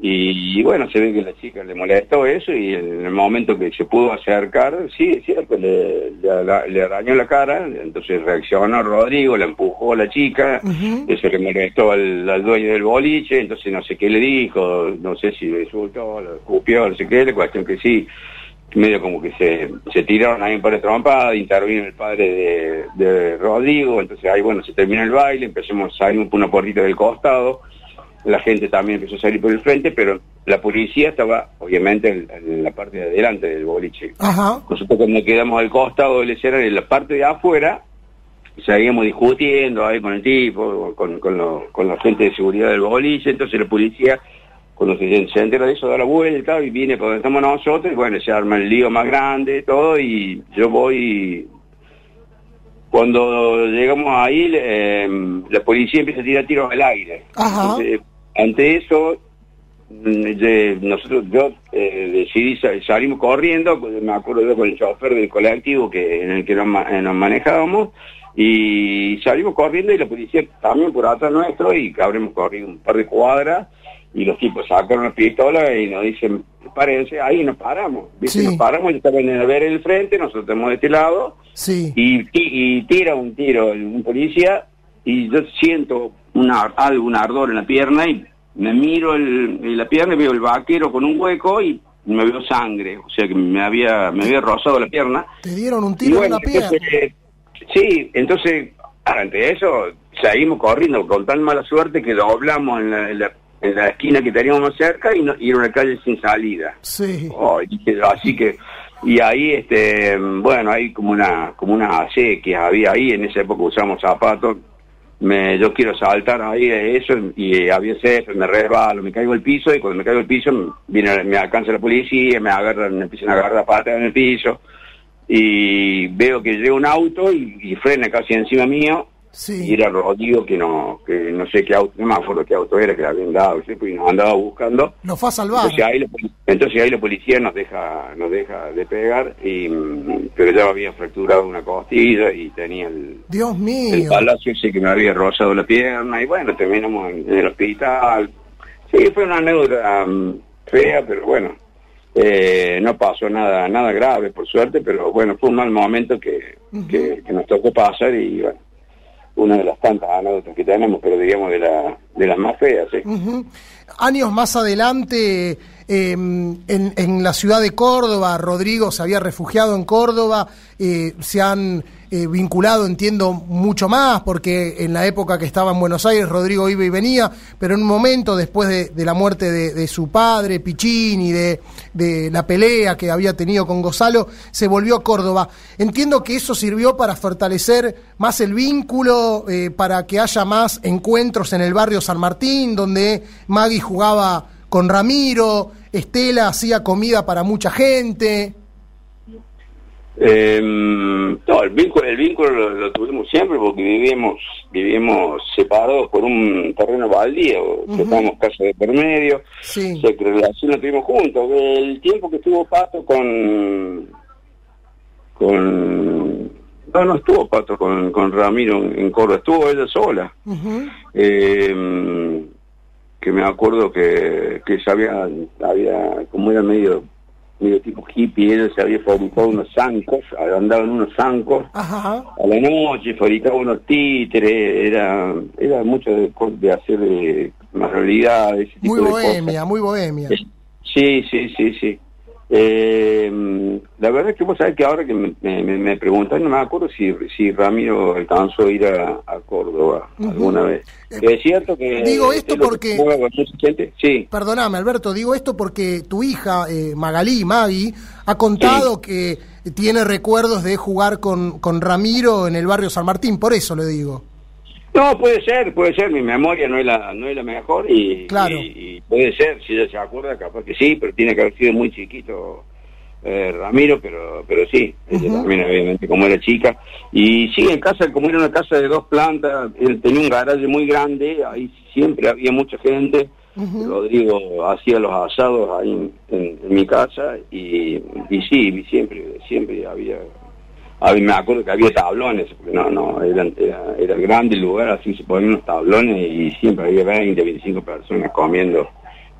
Y, bueno, se ve que la chica le molestó eso y en el momento que se pudo acercar, sí, es cierto, le, le, le arañó la cara, entonces reaccionó Rodrigo, la empujó a la chica, eso le molestó al, al dueño del boliche, entonces no sé qué le dijo, no sé si le insultó, lo escupió, no sé qué, la cuestión que sí, medio como que se, se tiraron ahí un par de trompadas, intervino el padre de, de Rodrigo, entonces ahí bueno, se terminó el baile, empezamos a salir por una puertita del costado, la gente también empezó a salir por el frente, pero la policía estaba obviamente en, en la parte de adelante del boliche.
Ajá.
Nosotros cuando quedamos al costado del escenario, en la parte de afuera, seguíamos discutiendo ahí con el tipo, con, con, lo- con la gente de seguridad del boliche, entonces la policía, cuando se, se entera de eso, da la vuelta y viene por donde estamos nosotros, y bueno, se arma el lío más grande, todo, y yo voy... Cuando llegamos ahí, eh, la policía empieza a tirar tiros al aire.
Ajá.
Entonces, ante eso, mm, de- nosotros, yo eh, decidí, sa- salimos corriendo, me acuerdo yo con el chofer del colectivo que en el que nos, eh, nos manejábamos, y salimos corriendo y la policía también por atrás nuestro, y habremos corrido un par de cuadras, y los tipos sacaron las pistolas y nos dicen, párense, ahí nos paramos, ¿viste?
Sí.
nos paramos, y estaban en el ver el frente, nosotros estamos de este lado,
Sí.
y, ti- y tira un tiro un policía y yo siento una, algo, un ardor en la pierna y me miro el, en la pierna y veo el vaquero con un hueco y me veo sangre, o sea que me había, me había rozado la pierna.
Te dieron un tiro
bueno,
en la pierna.
entonces, sí, entonces ante eso seguimos corriendo con tan mala suerte que doblamos en la, en la, en la esquina que teníamos más cerca y, no, y era una calle sin salida.
Sí.
Oh, y así que y ahí este bueno hay como una como una acequia había ahí en esa época usamos zapatos me yo quiero saltar ahí de eso y había césped me resbalo me caigo al piso y cuando me caigo al piso viene me alcanza la policía me agarran me empiezan a agarrar a patas en el piso y veo que llega un auto y, y frena casi encima mío
Sí.
y era Rodrigo que no que no sé qué auto no me acuerdo qué auto era que le habían dado ¿sí? y nos andaba buscando
Nos fue a salvar.
entonces ahí, la, entonces ahí la policía nos deja nos deja de pegar, y, pero ya había fracturado una costilla y tenía el,
Dios
el
mío.
palacio ese que me había rozado la pierna y bueno, terminamos en, en el hospital. Sí, fue una anécdota mm, fea, pero bueno, eh, no pasó nada nada grave por suerte, pero bueno, fue un mal momento que, que, que nos tocó pasar y bueno, una de las tantas anécdotas que tenemos, pero digamos de, la, de las más feas. ¿sí?
Años más adelante, eh, en, la ciudad de Córdoba, Rodrigo se había refugiado en Córdoba, eh, se han eh, vinculado, entiendo, mucho más, porque en la época que estaba en Buenos Aires, Rodrigo iba y venía, pero en un momento, después de, la muerte de, de su padre, Pichini, de, de la pelea que había tenido con Gonzalo, se volvió a Córdoba. Entiendo que eso sirvió para fortalecer más el vínculo, eh, para que haya más encuentros en el barrio San Martín, donde Maggie jugaba con Ramiro, Estela hacía comida para mucha gente.
Eh, no, el vínculo, el vínculo lo, lo tuvimos siempre porque vivíamos, vivíamos separados por un terreno baldío, teníamos casa de por medio,
Sí.
o sea que relación la tuvimos juntos. El tiempo que estuvo Pato con, con, no, no estuvo Pato con, con Ramiro en, en Córdoba, estuvo ella sola. Eh, que me acuerdo que, que ya había, había, como era medio medio tipo hippie, él se había fabricado unos zancos, andaban unos zancos
Ajá.
a la noche, fabricaba unos títeres, era, era mucho de, de hacer de manualidades, tipo
Muy
de cosas.
bohemia, muy bohemia.
Sí, sí, sí, sí. Eh, la verdad es que vos sabés que ahora que me, me, me preguntan, no me acuerdo si, si Ramiro alcanzó a ir a, a Córdoba alguna vez. es cierto que...
digo esto
es lo que
porque-
gente. Sí,
Perdóname, Alberto, digo esto porque tu hija, eh, Magalí, Maggie, ha contado que tiene recuerdos de jugar con, con Ramiro en el barrio San Martín, por eso lo digo.
No, puede ser, puede ser, mi memoria no es la, no es la mejor y,
Claro.
y- y puede ser, si ella se acuerda, capaz que sí, pero tiene que haber sido muy chiquito eh, Ramiro, pero pero sí, ella también obviamente como era chica. Y sí, en casa, como era una casa de dos plantas, él tenía un garaje muy grande, ahí siempre había mucha gente. Rodrigo hacía los asados ahí en, en- en mi casa y, y sí, siempre, siempre había me acuerdo que había tablones, porque no, no, eran- era, era grande el lugar, así se ponían unos tablones y siempre había 20, 25 personas comiendo,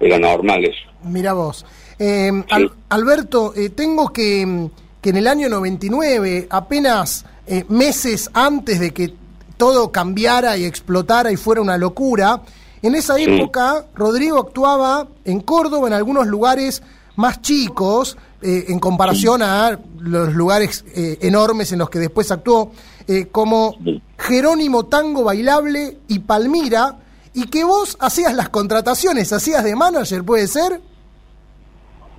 era normal eso.
Mira vos. Eh, Al- Alberto, eh, tengo que, que en el año 99, apenas eh, meses antes de que todo cambiara y explotara y fuera una locura, en esa
Sí.
época Rodrigo actuaba en Córdoba en algunos lugares más chicos eh, en comparación a los lugares eh, enormes en los que después actuó, eh, como Jerónimo Tango Bailable y Palmira, y que vos hacías las contrataciones, hacías de manager, ¿puede ser?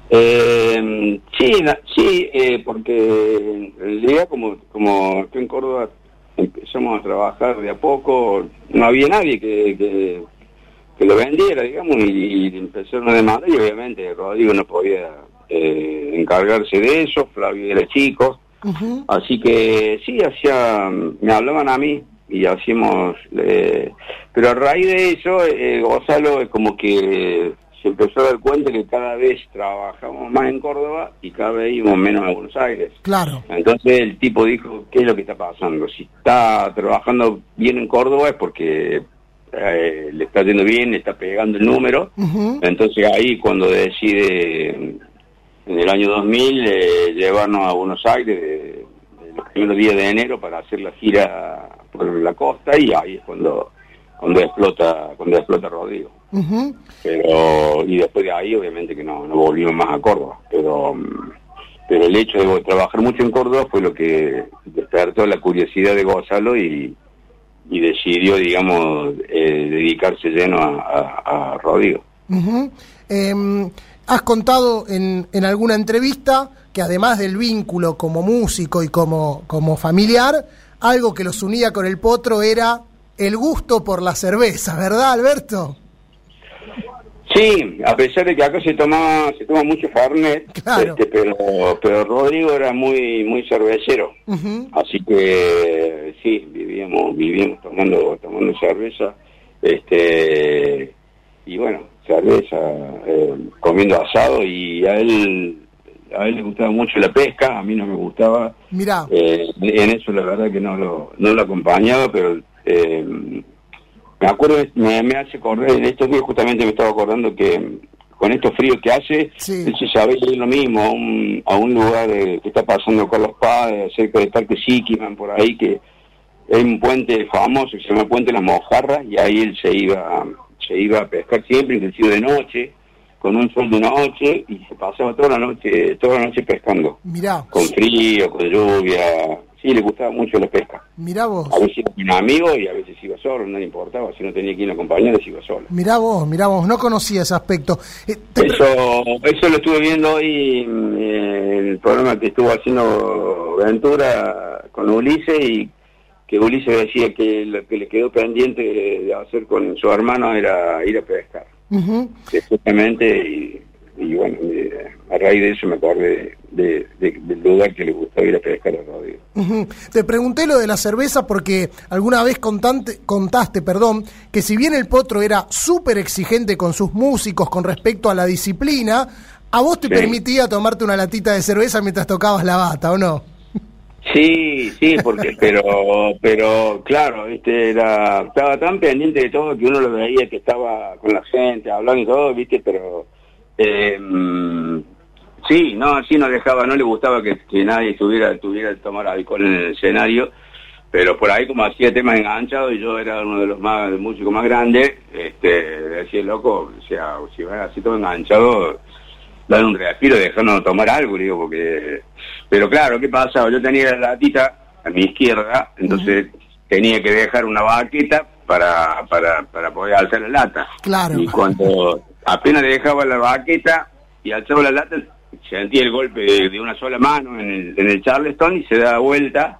Eh, sí, sí, eh, porque en realidad como, como aquí en Córdoba empezamos a trabajar de a poco, no había nadie que, que, que lo vendiera, digamos, y, y empezaron a demandar y obviamente Rodrigo no podía eh, encargarse de eso, Flavio era chico, así que sí, hacía, me hablaban a mí y hacíamos, eh, pero a raíz de eso, eh, Gonzalo es como que se empezó a dar cuenta que cada vez trabajábamos más en Córdoba y cada vez íbamos menos a Buenos Aires.
Claro.
Entonces el tipo dijo, ¿qué es lo que está pasando? Si está trabajando bien en Córdoba es porque eh, le está yendo bien, le está pegando el número. Entonces ahí cuando decide en el año 2000 eh, llevarnos a Buenos Aires de los primeros días de enero para hacer la gira por la costa y ahí es cuando cuando explota cuando explota Rodrigo. Pero y después de ahí obviamente que no, no volvimos más a Córdoba. Pero pero el hecho de trabajar mucho en Córdoba fue lo que despertó la curiosidad de Gonzalo y, y decidió digamos eh, dedicarse lleno a, a- a Rodrigo
has contado en, en alguna entrevista que además del vínculo como músico y como, como familiar, algo que los unía con el potro era el gusto por la cerveza, ¿verdad, Alberto?
Sí, a pesar de que acá se toma se toma mucho Fernet,
Claro.
este, pero pero Rodrigo era muy muy cervecero, así que sí vivíamos vivíamos tomando tomando cerveza, este y bueno cerveza, eh, comiendo asado y a él a él le gustaba mucho la pesca, a mí no me gustaba,
Mirá,
eh, en eso la verdad que no lo, no lo acompañaba, pero eh, me acuerdo, me, me hace acordar, en estos días justamente me estaba acordando que con estos fríos que hace, él se sabe ir lo mismo a un, a un lugar eh, que está pasando con los padres, cerca del Parque Siquiman, por ahí, que hay un puente famoso que se llama Puente Las Mojarras, y ahí él se iba, se iba a pescar siempre, inclusive de noche, con un sol de noche, y se pasaba toda la noche, toda la noche pescando
mirá,
con frío, con lluvia. Sí, le gustaba mucho la pesca.
mirá vos,
A veces iba con amigos y a veces iba solo, no le importaba. Si no tenía quien se iba solo.
mirá vos, mirá vos, no conocía ese aspecto. Eh, te-
Eso, eso lo estuve viendo hoy mm, en el programa que estuvo haciendo Ventura con Ulises y que Ulises decía que lo que le quedó pendiente de hacer con su hermano era ir a pescar.
Ujú.
Exactamente, y, y bueno, eh, a raíz de eso me acordé de, de- del lugar que le gustaba ir a pescar a Rodrigo.
Te pregunté lo de la cerveza porque alguna vez contante- contaste, perdón, que si bien el potro era súper exigente con sus músicos con respecto a la disciplina, a vos te
Sí.
permitía tomarte una latita de cerveza mientras tocabas la bata, ¿o no?
Sí, sí, porque pero pero claro, viste, era estaba tan pendiente de todo que uno lo veía que estaba con la gente hablando y todo, viste, pero eh, Sí, no, sí no dejaba, no le gustaba que, que nadie tuviera, tuviera que tomar alcohol en el escenario, pero por ahí como hacía temas enganchados y yo era uno de los más músicos más grandes, este, decía loco, o sea, si vas así todo enganchado, dar un respiro, dejarnos tomar algo, digo, porque, pero claro, ¿qué pasaba? Yo tenía la latita a mi izquierda, entonces tenía que dejar una baqueta para, para, para poder alzar la lata.
Claro.
Y cuando apenas dejaba la baqueta y alzaba la lata, sentía el golpe de, de una sola mano en el, en el Charleston y se daba vuelta,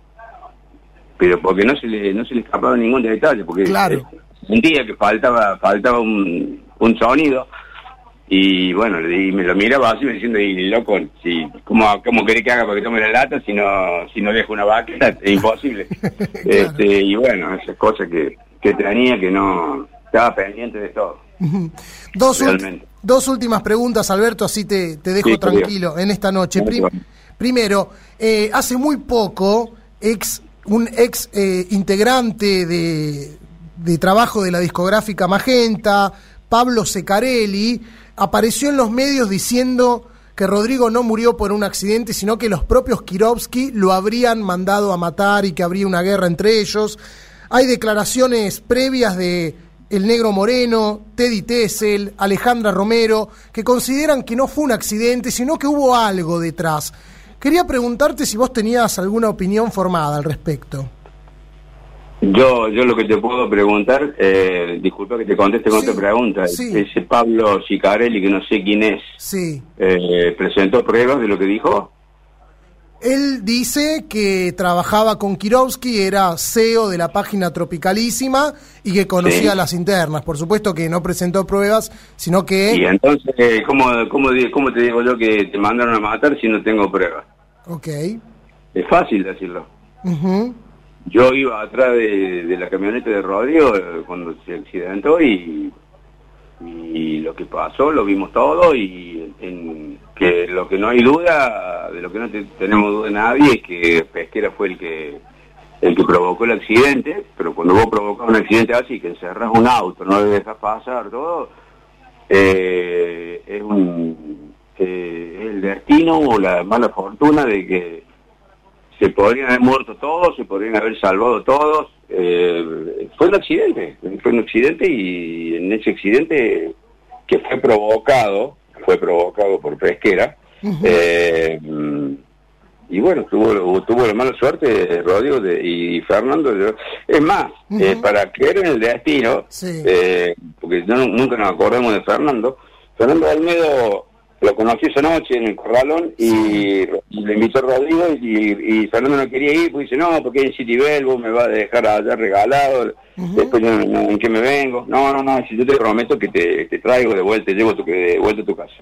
pero porque no se le, no se le escapaba ningún detalle, porque
Claro.
sentía que faltaba, faltaba un, un sonido. Y bueno, le di- me lo miraba así me diciendo, y loco, si, ¿cómo, ¿cómo querés que haga para que tome la lata si no, si no dejo una baqueta? Es imposible. este, y bueno, esas cosas que, que tenía que no estaba pendiente de todo.
Dos, dos últimas preguntas, Alberto, así te, te dejo
Sí,
tranquilo en esta noche. Prim- primero, eh, hace muy poco, ex, un ex eh, integrante de, de trabajo de la discográfica Magenta, Pablo Secarelli, apareció en los medios diciendo que Rodrigo no murió por un accidente, sino que los propios Kirovsky lo habrían mandado a matar y que habría una guerra entre ellos. Hay declaraciones previas de el Negro Moreno, Teddy Tessel, Alejandra Romero, que consideran que no fue un accidente, sino que hubo algo detrás. Quería preguntarte si vos tenías alguna opinión formada al respecto.
Yo, yo lo que te puedo preguntar, eh, disculpa que te conteste con
Sí,
otra pregunta,
sí.
ese Pablo Sicarelli, que no sé quién es,
Sí.
eh, ¿presentó pruebas de lo que dijo?
Él dice que trabajaba con Kirovsky, era CEO de la página Tropicalísima y que conocía
Sí.
las internas. Por supuesto que no presentó pruebas, sino que...
Y entonces, eh, ¿cómo, cómo, ¿cómo te digo yo que te mandaron a matar si no tengo pruebas?
Ok.
Es fácil decirlo.
Ujú.
Yo iba atrás de, la camioneta de Rodrigo eh, cuando se accidentó y, lo que pasó lo vimos todo y que lo que no hay duda, de lo que no te- tenemos duda nadie es que Pesquera fue el que el que provocó el accidente, pero cuando vos provocas un accidente así, que encerras un auto, no le dejas pasar todo, eh, es un eh, el destino o la mala fortuna de que se podrían haber muerto todos, se podrían haber salvado todos. eh, fue un accidente, fue un accidente y en ese accidente que fue provocado, fue provocado por Pesquera, eh, y bueno, tuvo, tuvo la mala suerte Rodrigo de- y Fernando. de- Es más, eh, para creer en el destino,
Sí.
porque no- nunca nos acordamos de Fernando, Fernando Almedo lo conocí esa noche en el Corralón y, le invitó a Rodrigo y, y Fernando no quería ir, pues dice, no, porque en City Bell vos me vas a dejar allá regalado, después yo, no, ¿en qué me vengo? No, no, no, si yo te prometo que te, te traigo de vuelta, te llevo tu, de vuelta a tu casa.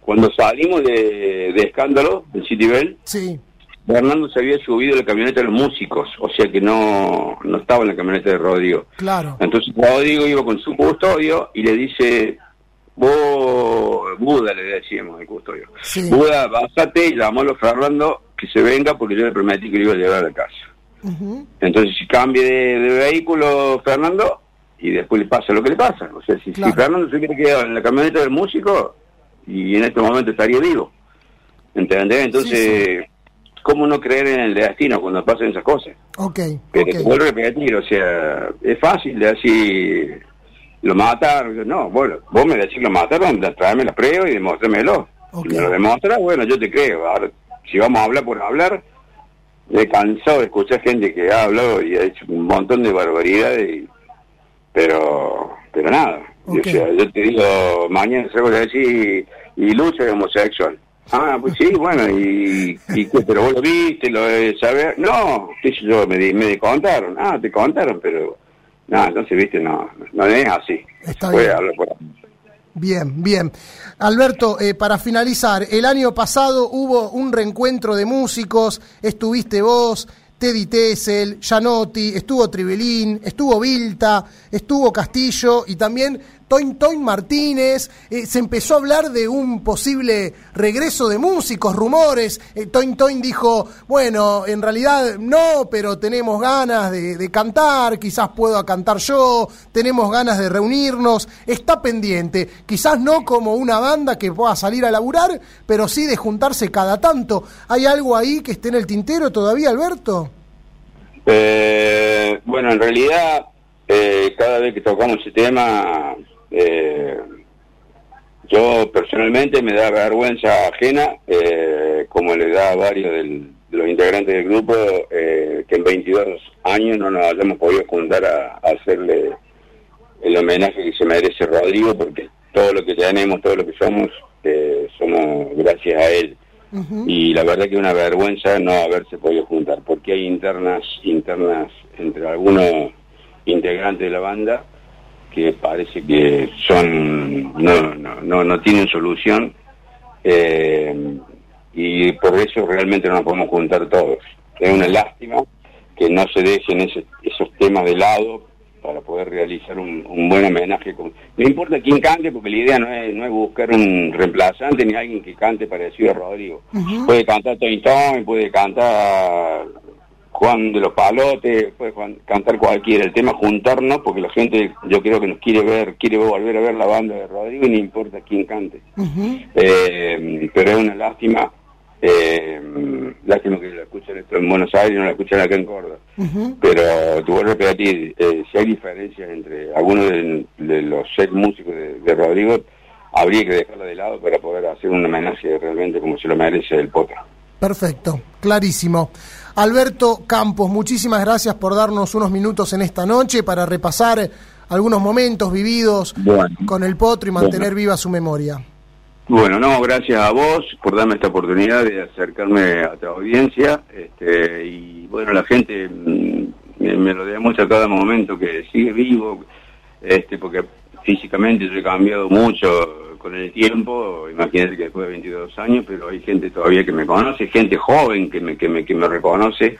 Cuando salimos de, de escándalo, de City Bell,
Sí.
Fernando se había subido a la camioneta de los músicos, o sea que no, no estaba en la camioneta de Rodrigo.
Claro.
Entonces Rodrigo iba con su custodio y le dice, vos, Buda le decíamos el custodio,
Sí.
Buda, básate a Fernando que se venga porque yo le prometí que lo iba a llevar a la casa. Entonces si cambie de, de vehículo Fernando y después le pasa lo que le pasa. O sea, si. Fernando se hubiera quedado en la camioneta del músico y en este momento estaría vivo. ¿Entendés? Entonces, ¿cómo no creer en el destino cuando pasan esas cosas?
Ok.
Pero
ok.
te vuelvo a repetir, o sea, es fácil de decir, lo mataron. No, bueno, vos me decís que lo mataron, tráeme las pruebas y demóstramelo.
Ok.
Si me lo demostras, bueno, yo te creo. Ahora, si vamos a hablar por hablar, he cansado de escuchar gente que ha hablado y ha hecho un montón de barbaridades, y- pero pero nada. Y,
Ok.
O sea, yo te digo, mañana salgo a decir, y Lucha es homosexual. Ah, pues sí, bueno, y, y qué, pero vos lo viste, lo de saber. No, yo, me, di- me contaron. Ah, te contaron, pero. No, entonces, viste, no, no es así.
Está bien.
hablar por
Bien, bien. Alberto, eh, para finalizar, el año pasado hubo un reencuentro de músicos, estuviste vos, Teddy Tessel, Gianotti, estuvo Trivelín, estuvo Vilta, estuvo Castillo y también Toin Toin Martínez, eh, se empezó a hablar de un posible regreso de músicos, rumores. Eh, Toin Toin dijo, bueno, en realidad no, pero tenemos ganas de, cantar, quizás puedo cantar yo, tenemos ganas de reunirnos, está pendiente. Quizás no como una banda que pueda salir a laburar, pero sí de juntarse cada tanto. ¿Hay algo ahí que esté en el tintero todavía, Alberto?
Eh, bueno, en realidad, eh, cada vez que tocamos ese tema, eh, yo personalmente me da vergüenza ajena, eh, como le da a varios del- de los integrantes del grupo, eh, que en 22 años no nos hayamos podido juntar a, a hacerle el homenaje que se merece Rodrigo, porque todo lo que tenemos, todo lo que somos, eh, somos gracias a él. Y la verdad que es una vergüenza no haberse podido juntar porque hay internas internas entre algunos integrantes de la banda que parece que son no no no, no tienen solución eh, y por eso realmente no nos podemos juntar todos es una lástima que no se dejen ese- esos temas de lado para poder realizar un, un buen homenaje. Con... No importa quién cante, porque la idea no es, no es buscar un reemplazante ni alguien que cante parecido a Rodrigo. Puede cantar Tony Tony, puede cantar Juan de los Palotes, puede Juan- cantar cualquiera. El tema es juntarnos, porque la gente, yo creo que nos quiere ver, quiere volver a ver la banda de Rodrigo y no importa quién cante. Eh, pero es una lástima, eh, lástima que la escuchan esto en Buenos Aires y no la escuchan acá en Córdoba. Pero te vuelvo a repetir, eh, si hay diferencias entre algunos de, de los seis músicos de, de Rodrigo, habría que dejarla de lado para poder hacer un homenaje realmente como se lo merece el potro.
Perfecto, clarísimo. Alberto Campos, muchísimas gracias por darnos unos minutos en esta noche para repasar algunos momentos vividos
Bueno.
con el potro y mantener
Bueno.
viva su memoria.
Bueno, no, gracias a vos por darme esta oportunidad de acercarme a tu audiencia. Este, y bueno, la gente mm, me, me lo demuestra a cada momento que sigue vivo, este, porque físicamente yo he cambiado mucho con el tiempo. Imagínate que después de 22 años, pero hay gente todavía que me conoce, gente joven que me, que me, que me reconoce.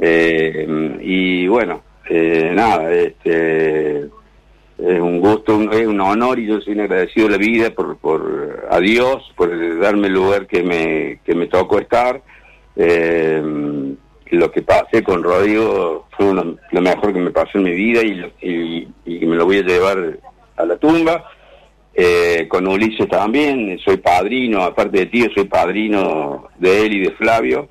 Eh, y bueno, eh, nada, este es un gusto, un- es un honor y yo soy un agradecido de la vida por, por a Dios, por darme el lugar que me, que me tocó estar. Eh, lo que pasé con Rodrigo fue uno- lo mejor que me pasó en mi vida y, y, y me lo voy a llevar a la tumba. Eh, con Ulises también, soy padrino, aparte de tío, soy padrino de él y de Flavio.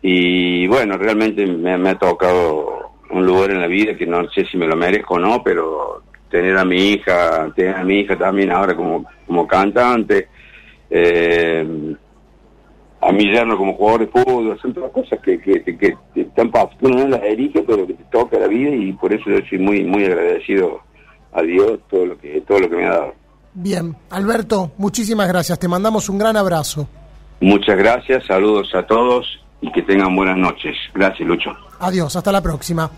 Y bueno, realmente me, me ha tocado un lugar en la vida que no sé si me lo merezco o no, pero tener a mi hija, tener a mi hija también ahora como, como cantante, eh, a mi yerno como jugador de fútbol, son todas cosas que, que, que, que están uno no las elige, pero que te toca la vida y por eso yo soy muy, muy agradecido a Dios todo lo que, todo lo que me ha dado.
Bien, Alberto, muchísimas gracias. Te mandamos un gran abrazo.
Muchas gracias, saludos a todos y que tengan buenas noches. Gracias, Lucho.
Adiós, hasta la próxima.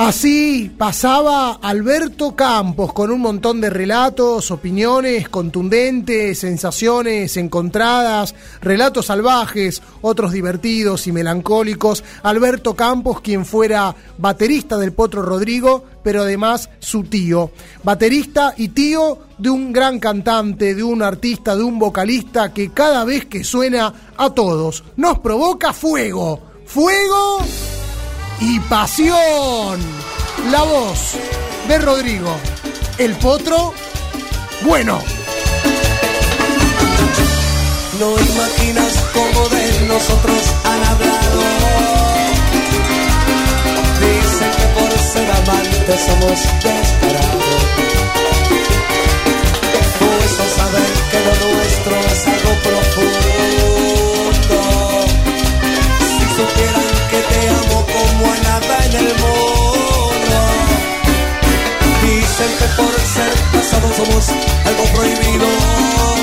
Así pasaba Alberto Campos con un montón de relatos, opiniones contundentes, sensaciones encontradas, relatos salvajes, otros divertidos y melancólicos. Alberto Campos, quien fuera baterista del Potro Rodrigo, pero además su tío. Baterista y tío de un gran cantante, de un artista, de un vocalista que cada vez que suena a todos nos provoca fuego. Fuego y pasión. La voz de Rodrigo. El potro, bueno.
No imaginas cómo de nosotros han hablado. Dicen que por ser amantes somos descarados. Dicen que por ser casados somos algo prohibido.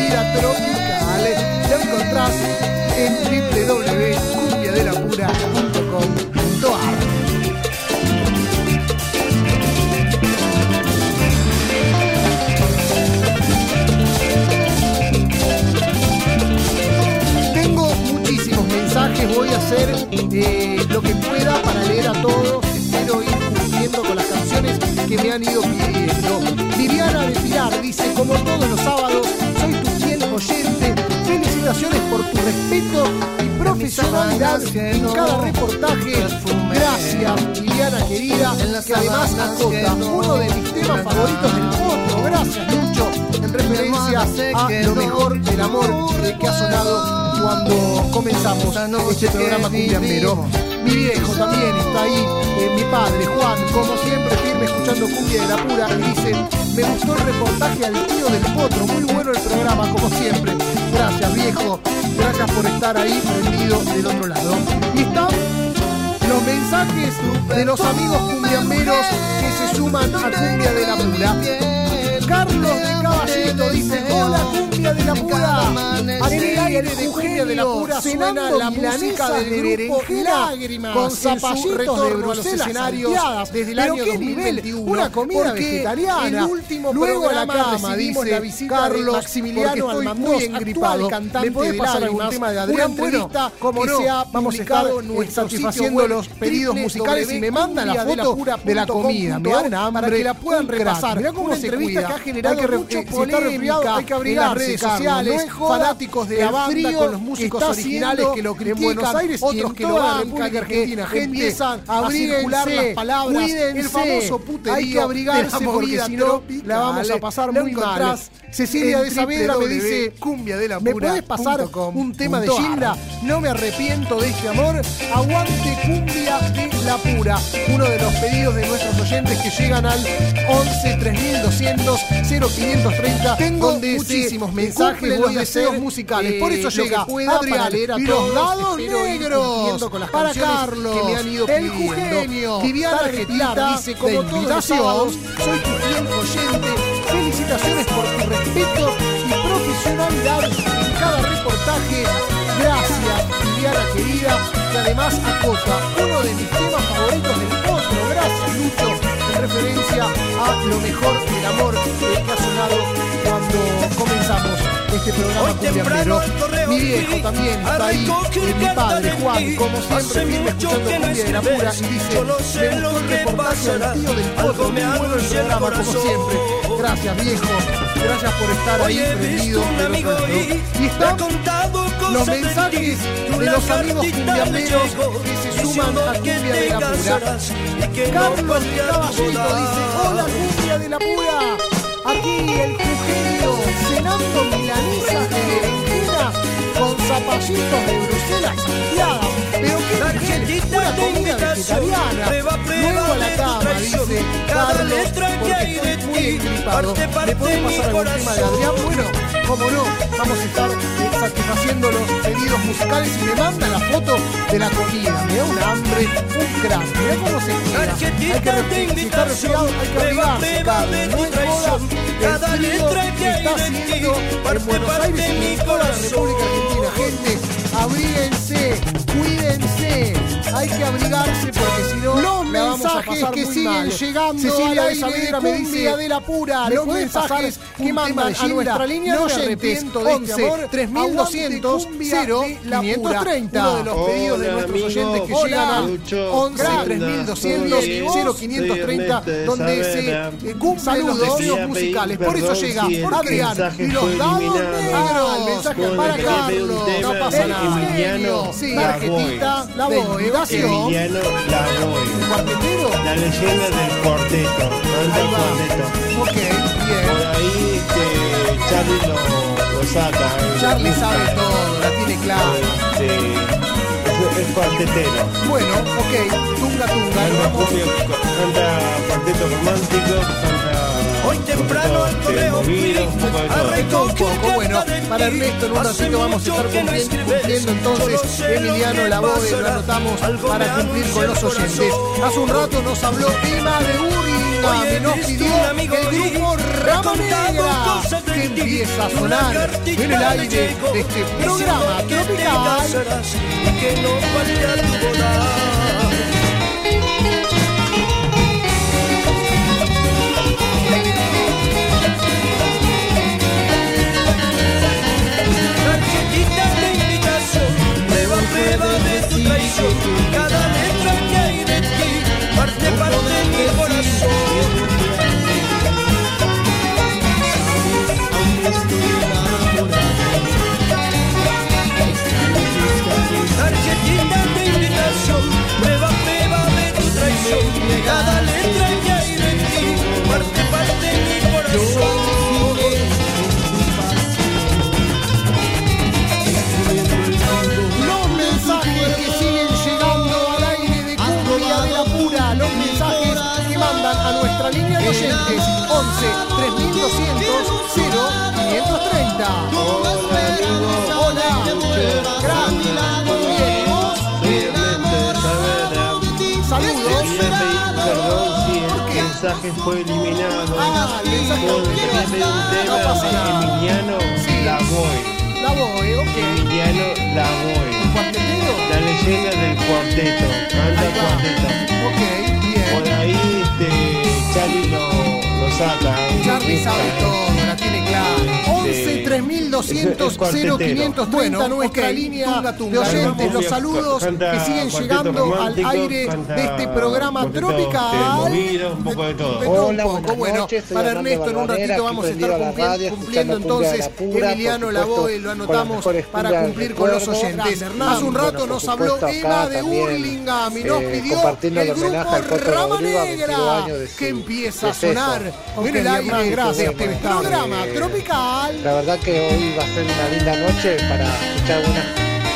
De la movida tropical. Lo encontrás en www.cumbiadelapura.com.ar Tengo muchísimos mensajes, voy a hacer eh, lo que pueda para leer a todos. Espero ir cumpliendo con las canciones que me han ido pidiendo. Viviana de Pilar dice, como todos los sábados, Felicitaciones por tu respeto y profesionalidad en cada reportaje. Gracias, Viviana querida, que además acota uno de mis temas favoritos del otro. Gracias, Lucho, en referencia a lo mejor del amor que ha sonado cuando comenzamos este programa cumbiambero. Mi viejo también está ahí, eh, mi padre Juan, como siempre firme escuchando cumbia de la pura y dice, me gustó el reportaje al tío del potro, muy bueno el programa como siempre. Gracias viejo, gracias por estar ahí prendido del otro lado. Y están los mensajes de los amigos cumbiamberos que se suman a Cumbia de la Pura. Carlos Caballito dice, hola Cumbia de la Pura. En el Cumbia de la Pura suena la música del grupo Lágrimas con zapallitos de los escenarios desde el año 2021. Una comida vegetariana. Último Luego a la cama, dice la visita Carlos Maximiliano Almandós, engripado. cantante ¿Me puede pasar algún tema de Adrián? Bueno, como no, vamos a estar satisfaciendo los pedidos musicales y me mandan la foto de la comida. Me da una hambre para que la puedan repasar. Mirá cómo se cuida. Que ha generado hay hay que abrir las redes sociales, fanáticos de la banda con los músicos originales que lo critican, en Buenos Aires, otros que lo bancan, Argentina, que empiezan a circular las palabras, el famoso puterío hay que abrigarse porque si no la vamos a pasar muy mal. Cecilia de Saavedra me dice, cumbia de la ¿me puedes pasar un tema de Gilda? No me arrepiento de este amor, aguante cumbia de la pura. Uno de los pedidos de nuestros oyentes que llegan al 11 3200 0530 Tengo muchísimos mensajes, los deseos musicales. Por eso llega Adrián y los dados negros para Carlos, que me han ido el Eugenio, Viviana Pilar dice, como todos los sábados, soy tu fiel oyente. Felicitaciones por tu respeto y profesionalidad en cada reportaje. Gracias, Viviana querida, que además acota uno de mis temas favoritos del otro. Gracias, Lucho referencia a lo mejor del amor que ha sonado cuando comenzamos este programa cumbiambero. Mi viejo también está ahí, eh, mi padre Juan, como siempre, firme escuchando cumbia de la pura y dice, me gustó el reportaje al tío del potro, muy bueno el programa como siempre. Gracias viejo, gracias por estar ahí prendido. Y están los mensajes de los amigos cumbiamberos que se suman a cumbia de la pura. Carlos Caballito dice, hola cumbia de la pura. Aquí el Eugenio cenando milanesas de berenjena con zapallitos de Bruselas salteadas. Pero qué una comida vegetariana. Luego a la cama, dice Carlos, porque estoy muy engripado. ¿Me puede pasar algún tema de Adrián? Bueno, como no, vamos a estar eh, satisfaciendo los pedidos musicales y me manda la foto de la comida. Me da un hambre, un crack. Mirá cómo se cuida. Hay que respirar, si está resfriado, hay que Carlos. No el frío que está haciendo en Buenos Aires y en toda la República Argentina. Gente, abríguense, cuídense. Hay que abrigarse porque si no, los mensajes que siguen llegando Cecilia de Saavedra me dice de la pura, los mensajes que mandan a nuestra línea de oyentes 11 3200 0 530 uno de los pedidos de nuestros oyentes que llegan al 11 3200 0530 donde se cumplen los deseos musicales. por eso llega Adrián y los dados negros el mensaje para Carlos. no pasa nada. sí, tarjetita la voy Emiliano
Lavoy.
¿Cuartetero?
La leyenda del cuarteto. El cuarteto.
Ok, bien.
Por ahí este, Charlie lo, lo saca. eh.
Charlie sabe todo, la tiene clara.
Este, es, es cuartetero.
Bueno, ok, tunga tunga,
Canta, cumbia, canta cuarteto romántico, canta
Hoy temprano al correo
un poco
bueno, para Ernesto en un ratito vamos a estar cumpli- cumpliendo entonces Emiliano Lavoe, lo anotamos para cumplir con los oyentes. Hace un rato nos habló Emma de Uringa, que nos pidió el grupo Rama Negra, que empieza a sonar en el aire de este programa tropical.
Y que no falte tu boda. Tarjetita de invitación, prueba, prueba de tu traición.
Mensaje fue eliminado.
Ah, el mensaje
quería pedir un tema de. Emiliano
Sí.
Lavoe.
La voy, ok.
Emiliano Lavoe.
¿Cuartetero?
La leyenda del cuarteto.
Va.
cuarteto.
Ok, bien.
Por ahí este, Charlie lo, lo saca.
Charlie sabe todo, la tiene clara. 11
Es-
3200
es cuartetero.
0530 bueno, nuestra línea
Tunga,
de oyentes, los saludos
canta
que siguen llegando al aire
canta
de este programa tropical.
este, movido, un poco de todo.
Hola,
poco. Bueno,
noches,
para Ernesto en un ratito vamos a estar
a
cumpliendo,
radio,
entonces
Pura,
Emiliano Lavoe, lo anotamos para cumplir con los oyentes. Hace un rato nos habló
acá
de Hurlingham y nos
eh,
pidió el grupo Rama
a
Negra
22 años de
que empieza a sonar en el aire de
gracias,
este
bueno,
programa tropical.
La verdad que hoy va a ser una linda noche para escuchar algunas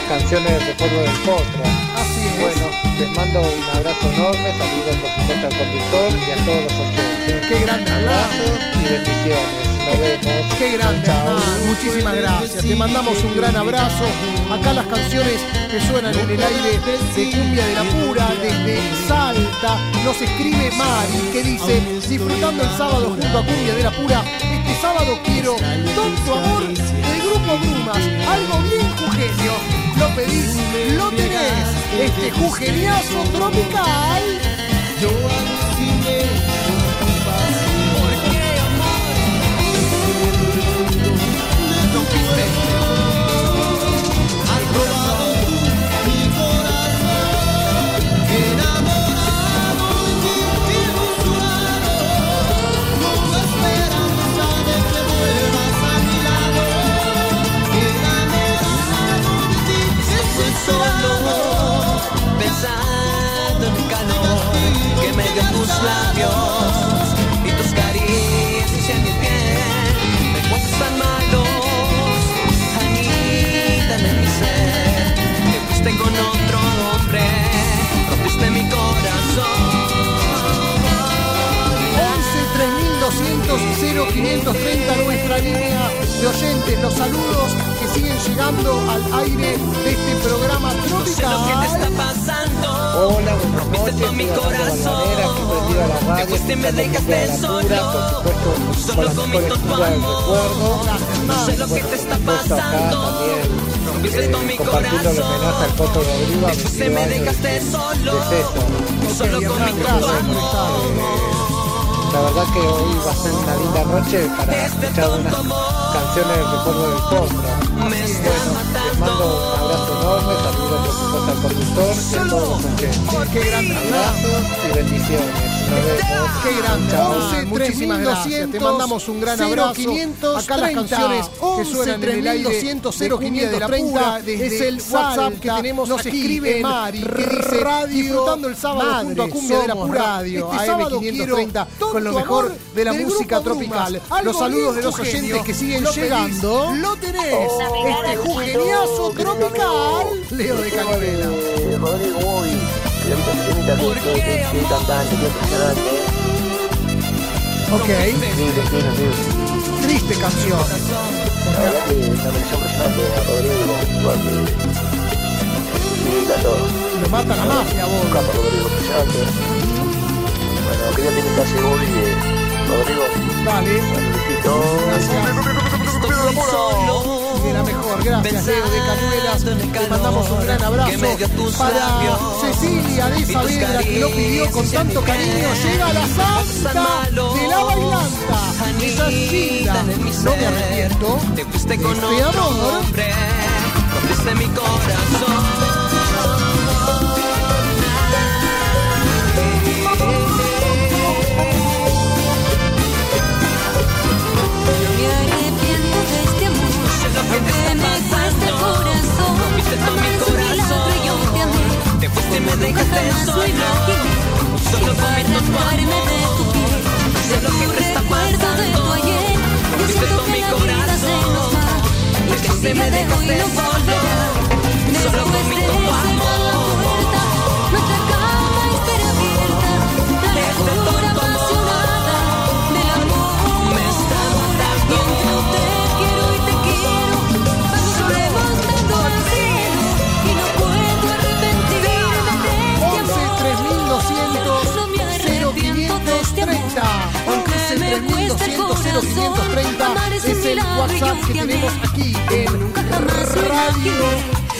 canciones de recuerdo del potro.
Así es.
Bueno, les mando un abrazo enorme, saludos por supuesto al conductor y a todos los oyentes.
Qué grande
Abrazos y bendiciones. Nos vemos.
Qué grande, Hernán. Muchísimas gracias. Te mandamos un gran abrazo. Acá las canciones que suenan en el aire de Cumbia de la Pura, desde Salta. Nos escribe Mari, que dice, disfrutando el sábado junto a Cumbia de la Pura, sábado quiero Tonto Amor del Grupo Brumas. Algo bien jugenio. Lo pedís, lo tenés. Este jugeniazo tropical.
Calor que me dio tus labios y tus caricias en mi piel. Recuerdos tan malos anidan en mi ser. Te fuiste con otro hombre, rompiste mi corazón.
0530 nuestra línea de oyentes, los saludos que siguen llegando al aire de este programa tropical.
Hola, buenas noches. Soy Armando Balvanera, aquí prendido a la radio, escuchando Cumbia de la Pura, por supuesto, con las mejores cumbias del recuerdo. Bueno, por supuesto, acá también eh, compartiendo el homenaje al Coto Rodrigo a 22 años de su deceso. La verdad que hoy va a ser una linda noche para escuchar unas canciones del recuerdo del potro. Bueno, les mando un abrazo enorme, saludos por supuesto al conductor y a todos los oyentes. Abrazos y bendiciones.
Qué grande.
Chao.
11
Muchísimas gracias.
3200,
Te mandamos un gran abrazo.
0530,
Acá las canciones que
11
suenan en el aire
3200,
de la
0530,
Pura, desde
es el WhatsApp que tenemos
nos
aquí
escribe
en
Mari, que dice,
Radio
disfrutando el sábado
Madre,
junto a Cumbia de la Pura
Radio,
este sábado
AM530,
quiero
con lo mejor de la música tropical. Los saludos de los oyentes que siguen llegando.
Lo tenés.
Este jujeñazo tropical. Leo de Cañuela. Ok. Triste canción. Lo mata la mafia, vos.
Bueno, quería tener Rodrigo.
Dale.
Besito.
De la mejor. Gracias, Leo de Cañuelas. Te mandamos un gran abrazo para Cecilia de Saavedra que lo pidió con tanto cariño. Llega la santa de la bailanta. Esa es Gilda. No me arrepiento
Te fuiste con
este amor.
mi corazón.
Día
me
de
3200 0530 es el WhatsApp que tenemos aquí en Radio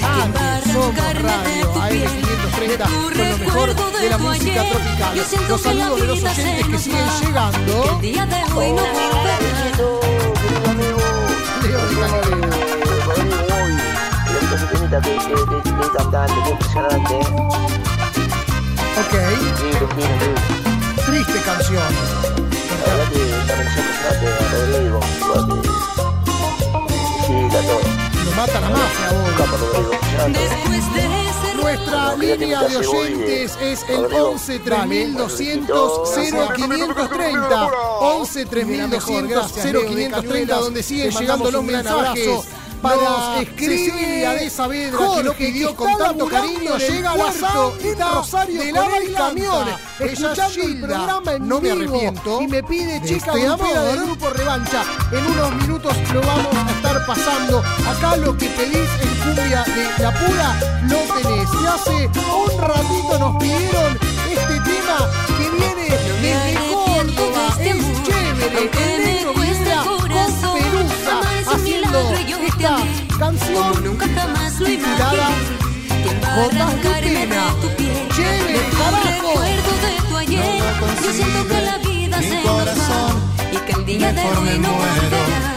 AM, somos Radio AM530 con lo mejor de la música tropical. Los saludos de los oyentes que siguen llegando. Ok, triste canción.
A Rodrigo,
mata la mafia, vos.
Después de ese
Nuestra línea de oyentes es el 11 3200 0530 11 3200 0530 donde siguen llegando los mensajes para Cecilia de Saavedra que lo pidió con tanto cariño llega la santa
Rosario
de la
con el escuchando el
Gilda.
programa en
no me
vivo,
arrepiento
y me pide
de
chica
este
grupera del
grupo revancha en unos minutos lo vamos a estar pasando acá lo que pedís en cumbia de la pura lo tenés y hace un ratito nos pidieron este tema que viene desde Córdoba es chévere el negro Vibra con Perusa haciendo esta canción
nunca jamás lo
titulada
imaginé. ¿Quién va a
Gotas de pena. Chévere, carajo.
Ayer. Yo siento que la vida se nos va y que el día de hoy no volverá.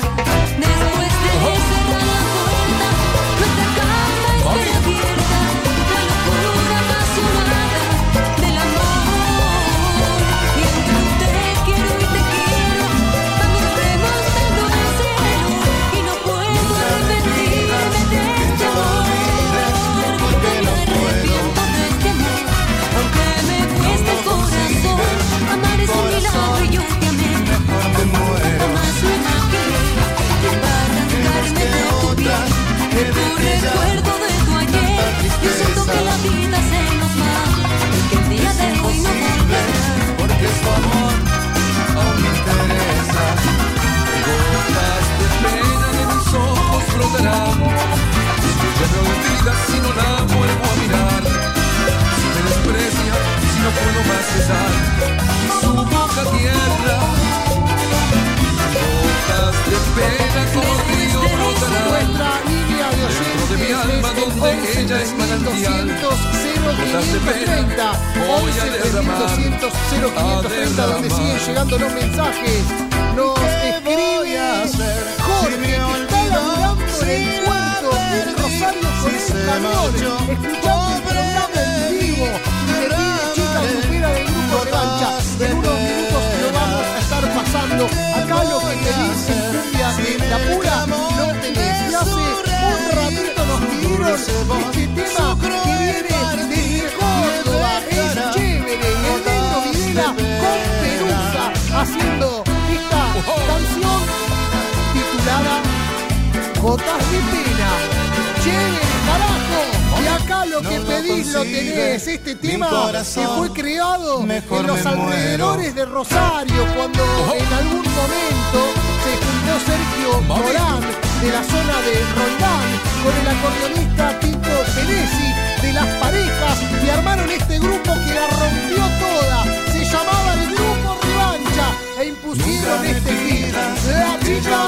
Si no puedo más cesar. Su boca tierra. Gotas de pena como río brotarán.
de
Dentro de mi alma donde
11
ella es manantial.
3200 0530
voy a
11
derramar,
3200 0530 donde siguen llegando los mensajes. Nos escribe Jorge que está laburando en el puerto del Rosario con ese camión escuchando el cancha. En unos minutos lo vamos a estar pasando. Acá lo que te dicen cumbia que la pura no tenés. Y hace un ratito nos pidieron este tema que viene desde Córdoba. Es chévere, el negro Videla con Perusa haciendo esta canción titulada Jotas de Pena. Chévere, carajo. Acá lo que pedís lo tenés. Este tema que fue creado en los alrededores de Rosario cuando en algún momento se juntó Sergio Morán de la zona de Roldán con el acordeonista Tito Penesi de las parejas y armaron este grupo que la rompió toda. Se llamaba el Grupo Revancha e impusieron este hit. La chica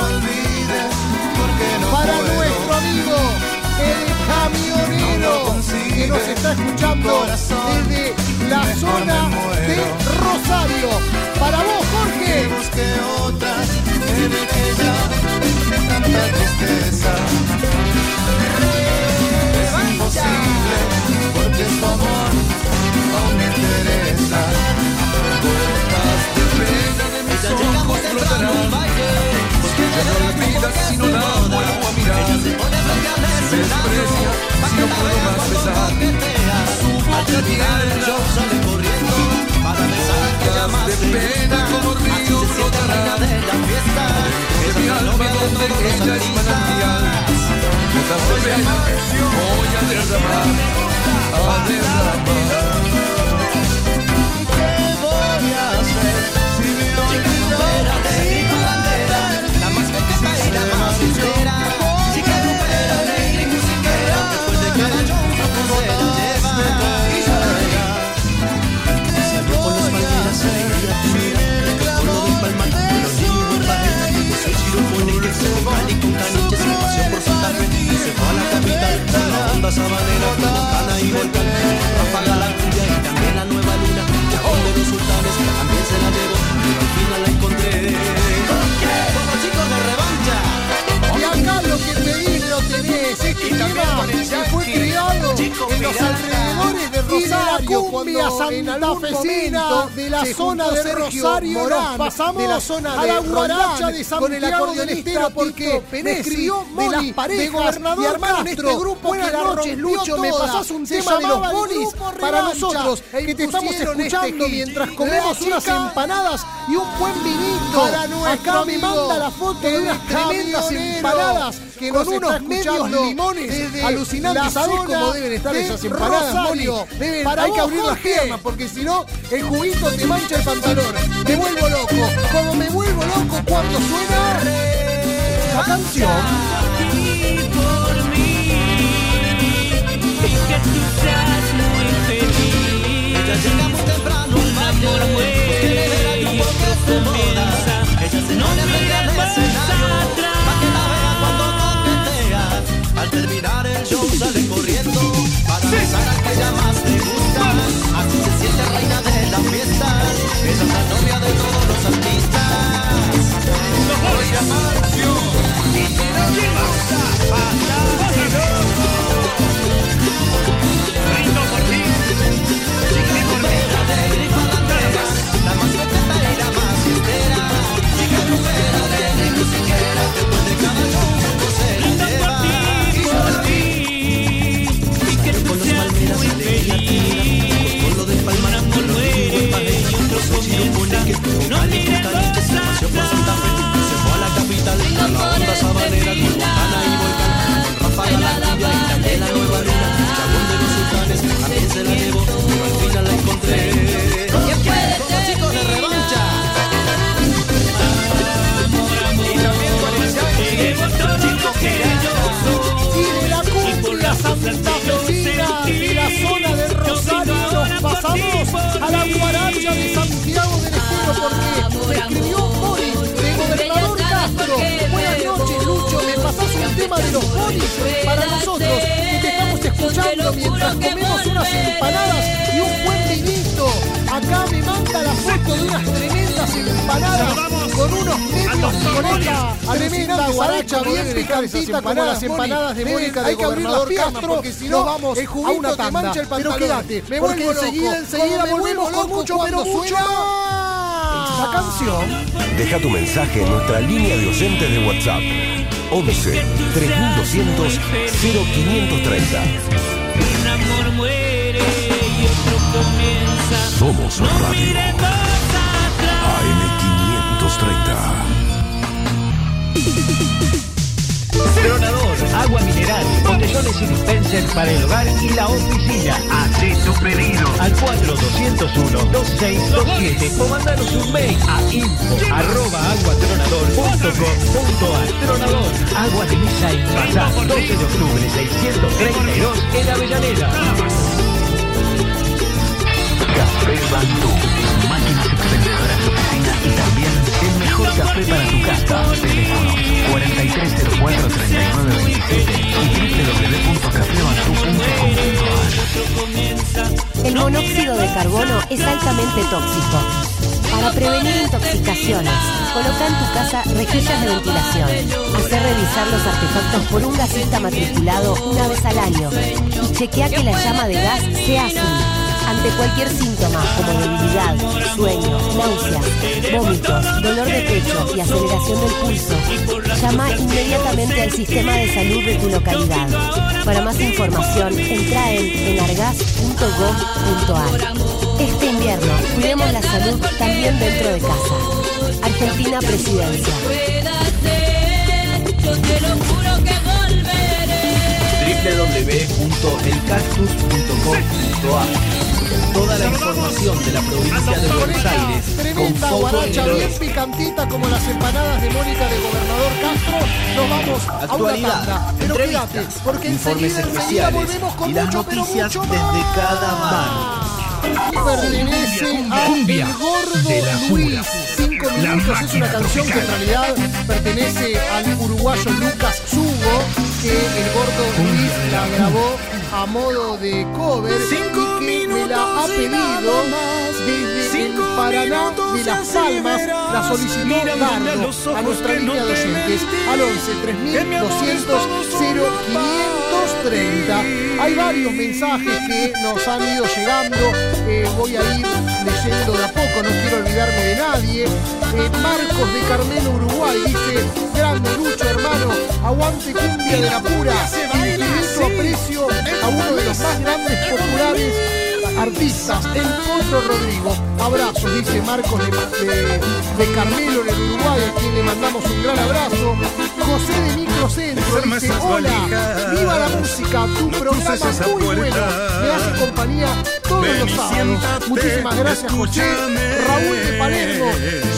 para nuestro amigo el camionero que nos está escuchando desde la zona de Rosario. Para vos, Jorge.
que otras en ella tanta tristeza. Es imposible porque tu amor aún me interesa. Gotas de pena de mis ojos brotarán. Porque ya no la vida si no la vuelvo a mirar. Me desprecia si no puedo más besar. Su boca tierna sale corriendo para besar aquella más de pena como río brotarán. De mi alma donde ella es manantial. De pena voy a derramar, a derramar. Con Cali, con caniche, sin pasión por Santa Fe. Y se fue a la capital, con la onda sabanera, con Montana y Volcán. Ráfaga la cumbia y también la nueva luna. Chapón de los sultanes, también se la llevo, pero al final la encontré. Con los chicos de
acá lo que pedís lo tenés. Este tema que fue creado en los alrededores de Rosario cuando en algún momento de la zona de Rosario Morán, pasamos
de la zona
a
de
la guaracha de
con el
Santiago
acordeonista
Estero porque escribió
de las
de
parejas,
gobernador
y armaron este grupo
Buenas
que la
noches, Lucho, me pasás un tema de los
Grupo
para nosotros que te estamos
este
escuchando mientras
La
comemos unas empanadas y un buen vinito. Acá me manda la foto de unas tremendas
camionero,
empanadas
que
con
nos
unos medios limones
desde
alucinantes. ¿Sabés cómo deben estar
de
esas empanadas, Moni?
Rosario.
Deben-
Para
hay que abrir las piernas porque si no el juguito te mancha el pantalón. Me vuelvo loco. Como me vuelvo loco cuando suena la canción.
y que tú seas muy feliz. Ella llega muy temprano Caniche, se paseó por Santa Fe. y Se fue a la capital, a la onda sabanera, con Montana y Volcán. Con la y también la nueva luna. De los sultanes, también se la llevó, pero al final la encontré. ¿Quién quiere con los chicos de revancha? Y también con el chico que
de los ponis para nosotros que te estamos escuchando mientras comemos unas empanadas y un buen vinito. Acá me manda la foto de unas tremendas empanadas con unos medios con esta tremenda guaracha bien picantita como las empanadas de Mónica de
hay que abrir las
Gobernador
piernas
Castro
porque si no
vamos
el
a una
te
tanda.
mancha el
Pero
pantalón.
quédate,
Me
porque
vuelvo
enseguida, enseguida volvemos
vuelvo
con mucho, pero mucho. La canción.
Deja tu mensaje en nuestra línea de oyentes de WhatsApp 11 3200 0530.
Un amor muere y otro comienza.
Somos Radio AM530.
Tronador, agua mineral, botellones y dispenser para el hogar y la oficina. Haz tu pedido al 4201-2627 o mandanos un mail a info arroba aguatronador.com.ar Tronador, agua de misa y pasar 12 de octubre 632 en Avellaneda.
Café Bantú. De oficina y también el mejor café para tu casa. Teléfono 4304-3927 y www.cafebantú.com.ar
El monóxido de carbono es altamente tóxico. Para prevenir intoxicaciones, coloca en tu casa rejillas de ventilación. Hacer revisar los artefactos por un gasista matriculado una vez al año. Y chequea que la llama de gas sea azul. Ante cualquier síntoma como debilidad, sueño, náuseas, vómitos, dolor de pecho y aceleración del pulso, llama inmediatamente al sistema de salud de tu localidad. Para más información, entra en enargas.gov.ar. Este invierno, cuidemos la salud también dentro de casa. Argentina Presidencia.
Www.elcactus.com.ar Toda la información de la provincia de Buenos Aires con
Tremenda
fotos
guaracha bien picantita como las empanadas de Mónica de Gobernador Castro. Nos vamos a una
Actualidad,
tanda. Pero quédate, porque
informes
enseguida, enseguida
especiales
volvemos con
y las
mucho, pero
noticias desde cada mano.
Pertenece a
Cumbia
El Gordo
de la
Luis. Cinco minutos es una canción que en realidad pertenece al uruguayo Lucas Zugo, que el Gordo Luis la grabó a modo de cover y que me la ha pedido desde el Paraná de Las Palmas. La solicitó Dardo a nuestra línea de oyentes al 11 3200 0530. Hay varios mensajes que nos han ido llegando. eh, voy a ir leyendo de a poco, no quiero olvidarme de nadie. Eh, Marcos de Carmelo, Uruguay, dice: Grande Lucho, hermano, aguante cumbia de la pura. Aprecio a uno de los más grandes populares artistas, el Potro Rodrigo. Abrazos, dice Marcos de, de- de Carmelo en el Uruguay, a quien le mandamos un gran abrazo. José de Microcentro dice, hola, viva la música, tu programa muy bueno, me hace compañía todos los sábados. Muchísimas gracias José. Raúl de Palermo,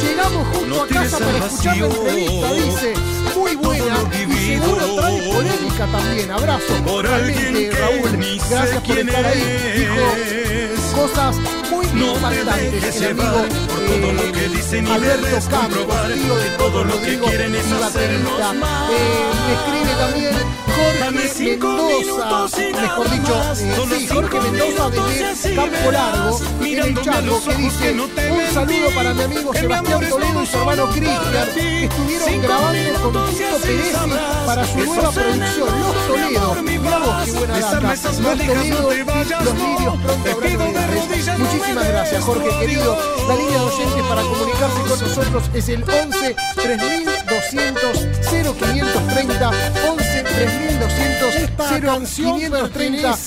llegamos junto a casa para escuchar la entrevista, dice, muy buena seguro trae polémica también. Abrazo, realmente Raúl, gracias por estar ahí. Dijo cosas muy impactantes. El amigo eh, Alberto Campos, tío de todo Rodrigo y baterista. Eh, me escribe también Jorge Mendoza, mejor dicho, eh, sí, Jorge Mendoza desde Campo Largo, en el Chaco, que dice un saludo para mi amigo Sebastián Toledo y su hermano Cristian, que estuvieron grabando con Tito Peresi para su nueva producción, Los Toledo. Vos, qué buena data. Los Toledo y Los Lirios pronto habrán novedades. Muchísimas gracias, Jorge querido. La línea de oyentes para comunicarse con nosotros es el 11 3200 0530 11 3200 0530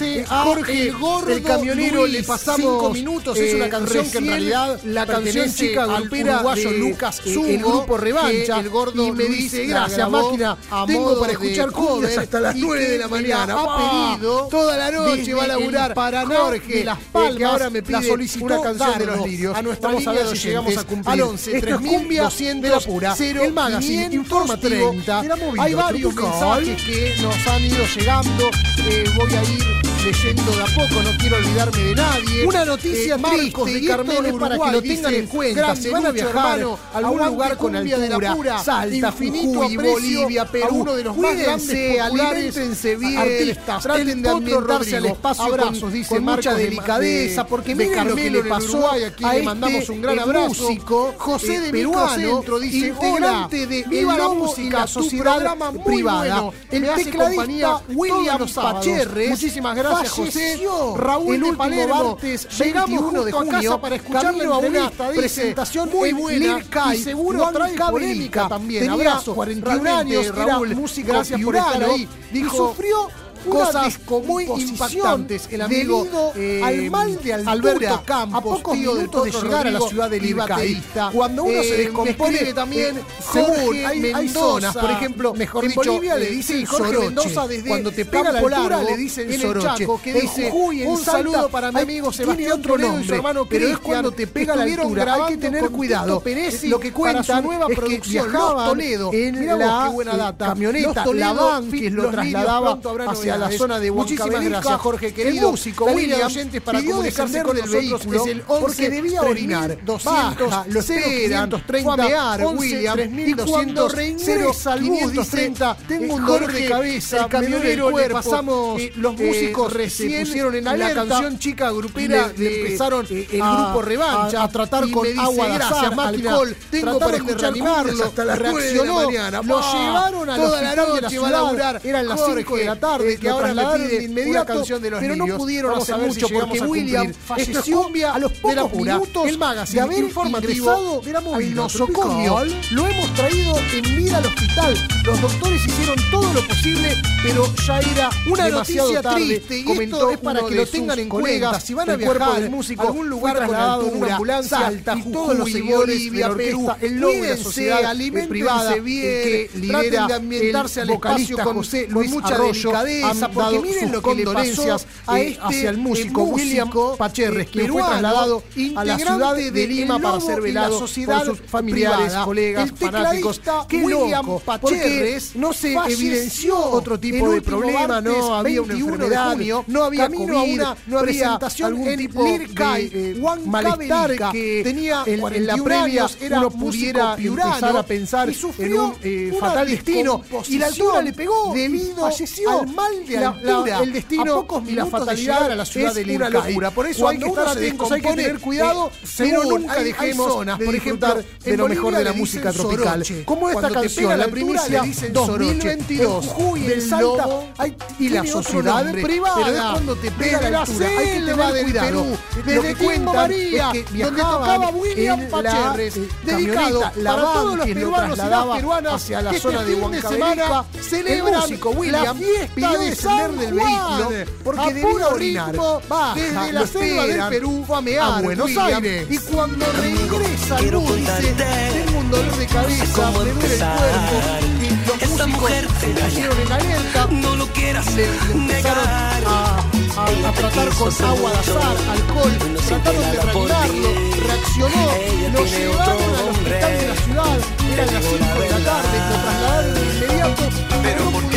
Jorge el camionero le pasamos cinco minutos es una canción que en realidad la canción chica grupera uruguayo de, Lucas eh, Zugo, el grupo Revancha el gordo y me Luis dice gracias máquina tengo para escuchar cumbias cover hasta las y 9 de la mañana ha pedido toda la noche va a laburar. Paraná Jorge Las eh, Palmas que ahora me pide una canción de los lirios. a nuestra línea de si llegamos a cumplir. al 11 Esto es cumbia 3200 de la pura el magazine 530 informativo de la movida hay varios mensajes que nos han ido llegando eh, voy a ir leyendo de a poco no quiero olvidarme de nadie. Una noticia Eh, Marcos triste, de Carmelo es para que
lo tengan
dice,
en cuenta, si van a viajar a algún lugar con
cumbia de la
altura,
pura,
Salta, Jujuy, Bolivia,
a
Perú,
uno de los más
cuídense,
grandes populares
aliméntense bien,
artistas
traten de ambientarse al espacio
abrazos
con-
dice
con mucha delicadeza,
de-
porque
de
miren lo que le pasó
Uruguay, aquí
a
le
este,
mandamos un gran abrazo.
músico,
José
eh,
de
peruano,
dice
integrante de
viva
El
Gracias, José. Raúl
el
de
Llegamos
justo de
a casa para escucharle
a una presentación
muy buena y seguro trae polémica
también.
Tenía
Abrazo,
41 años,
Raúl.
Música
gracias por estar. Dijo,
y sufrió
cosas muy impactantes. El amigo
al
eh,
mal de
Alberto Campos,
a pocos minutos de llegar a la ciudad de Cuando uno se
eh,
descompone eh, también,
hay, zonas, por ejemplo,
mejor
en
dicho,
Bolivia le dicen
Mendoza desde
cuando te pega la altura, le dicen
en que dice un saludo para mi amigo
otro nombre,
su hermano
pero es cuando te pega la altura, hay que tener cuidado. Lo que cuentan
para su nueva
es
producción, Toledo,
en la camioneta, la van que lo trasladaba hacia a
la
zona de
Muchísimas gracias, Jorge, querido. El músico
William
oyentes para comunicarse con el
vehículo
es el 11,
porque debía orinar.
200,
Baja, lo esperan, fue a William.
3200,
y cuando reingresa dice, tengo un
eh,
dolor de cabeza,
el camionero,
cuerpo,
le pasamos,
eh, los
eh,
músicos
eh,
se
pusieron en alerta, la
canción chica grupera,
le, le empezaron
eh,
el
a,
grupo Revancha
a, a tratar con
dice,
agua de azar,
máquina,
alcohol,
tengo para escuchar hasta las
reaccionó,
mañana.
lo llevaron a
toda la noche, a laburar,
eran las 5 de la tarde,
eh,
que ahora me pide
de inmediato,
canción de los
pero no pudieron
Vamos
hacer mucho porque William falleció a los pocos minutos
el
de haber
informativo de la
al nosocomio. Lo hemos traído en vida al hospital. Los doctores hicieron todo lo posible, pero ya era
una noticia
tarde,
triste. Y esto es para que lo tengan en cuenta. Si van a viajar algún lugar con
ambulancia, y todos los seguidores
Bolivia, Perú,
el la
traten de ambientarse al espacio con
José Luis Arroyo, han dado
miren
sus condolencias a
eh,
este
hacia el músico,
músico
William Pacherres, quien fue trasladado a la ciudad de Lima para ser velado por sus familiares,
privada,
colegas, fanáticos. Qué
William
loco,
Pacherres
no se evidenció otro tipo de problema, no había una enfermedad,
junio,
no había COVID,
una,
no había algún tipo de eh, malestar que
tenía
en, la previa
era
uno pudiera
piurano,
empezar a pensar en un eh, fatal destino y la altura le pegó
debido
falleció
al mal
el destino
a pocos
y la fatalidad
de la ciudad de
una. Por eso hay que tener cuidado,
eh,
pero nunca
hay,
dejemos
zonas,
de
por ejemplo,
de lo mejor de la música tropical. Como esta canción, la primicia 2022 del y la sociedad privada.
Pero cuando te pega la hay que tener cuidado.
Desde María, donde tocaba William Pacherres,
eh,
dedicado para todos los peruanos y las peruanas
hacia la
este
zona de Huancavelica,
celebran la fiesta de San
del vehículo porque
a puro
orinar.
Ritmo,
baja,
desde la selva del Perú fue
a, mear,
a Buenos Aires.
Y cuando regresa el dice, tengo un dolor de cabeza, me duele el cuerpo. Y los
Esta mujer
pusieron en alerta.
No lo quieras.
A, a, tratar con agua de azar, alcohol, trataron de reanimarlo, reaccionó, lo llevaron al hospital de la ciudad, eran las 5 de la tarde, lo trasladaron de inmediato,
pero
no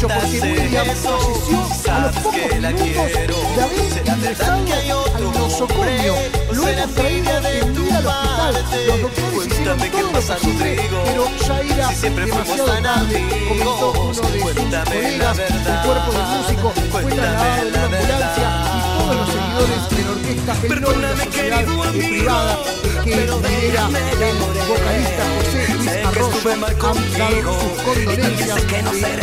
mucho porque William falleció a los pocos minutos de haber ingresado al nosocomio. Lo hemos traído en vida al hospital. Los doctores hicieron todo lo posible, pero ya era demasiado tarde, comentó uno de sus colegas. El cuerpo del músico fue trasladado en una ambulancia todos los seguidores de la orquesta
Perdóname, querido amigo,
privada, que
era
el vocalista José Luis Arroyo, han dado sus condolencias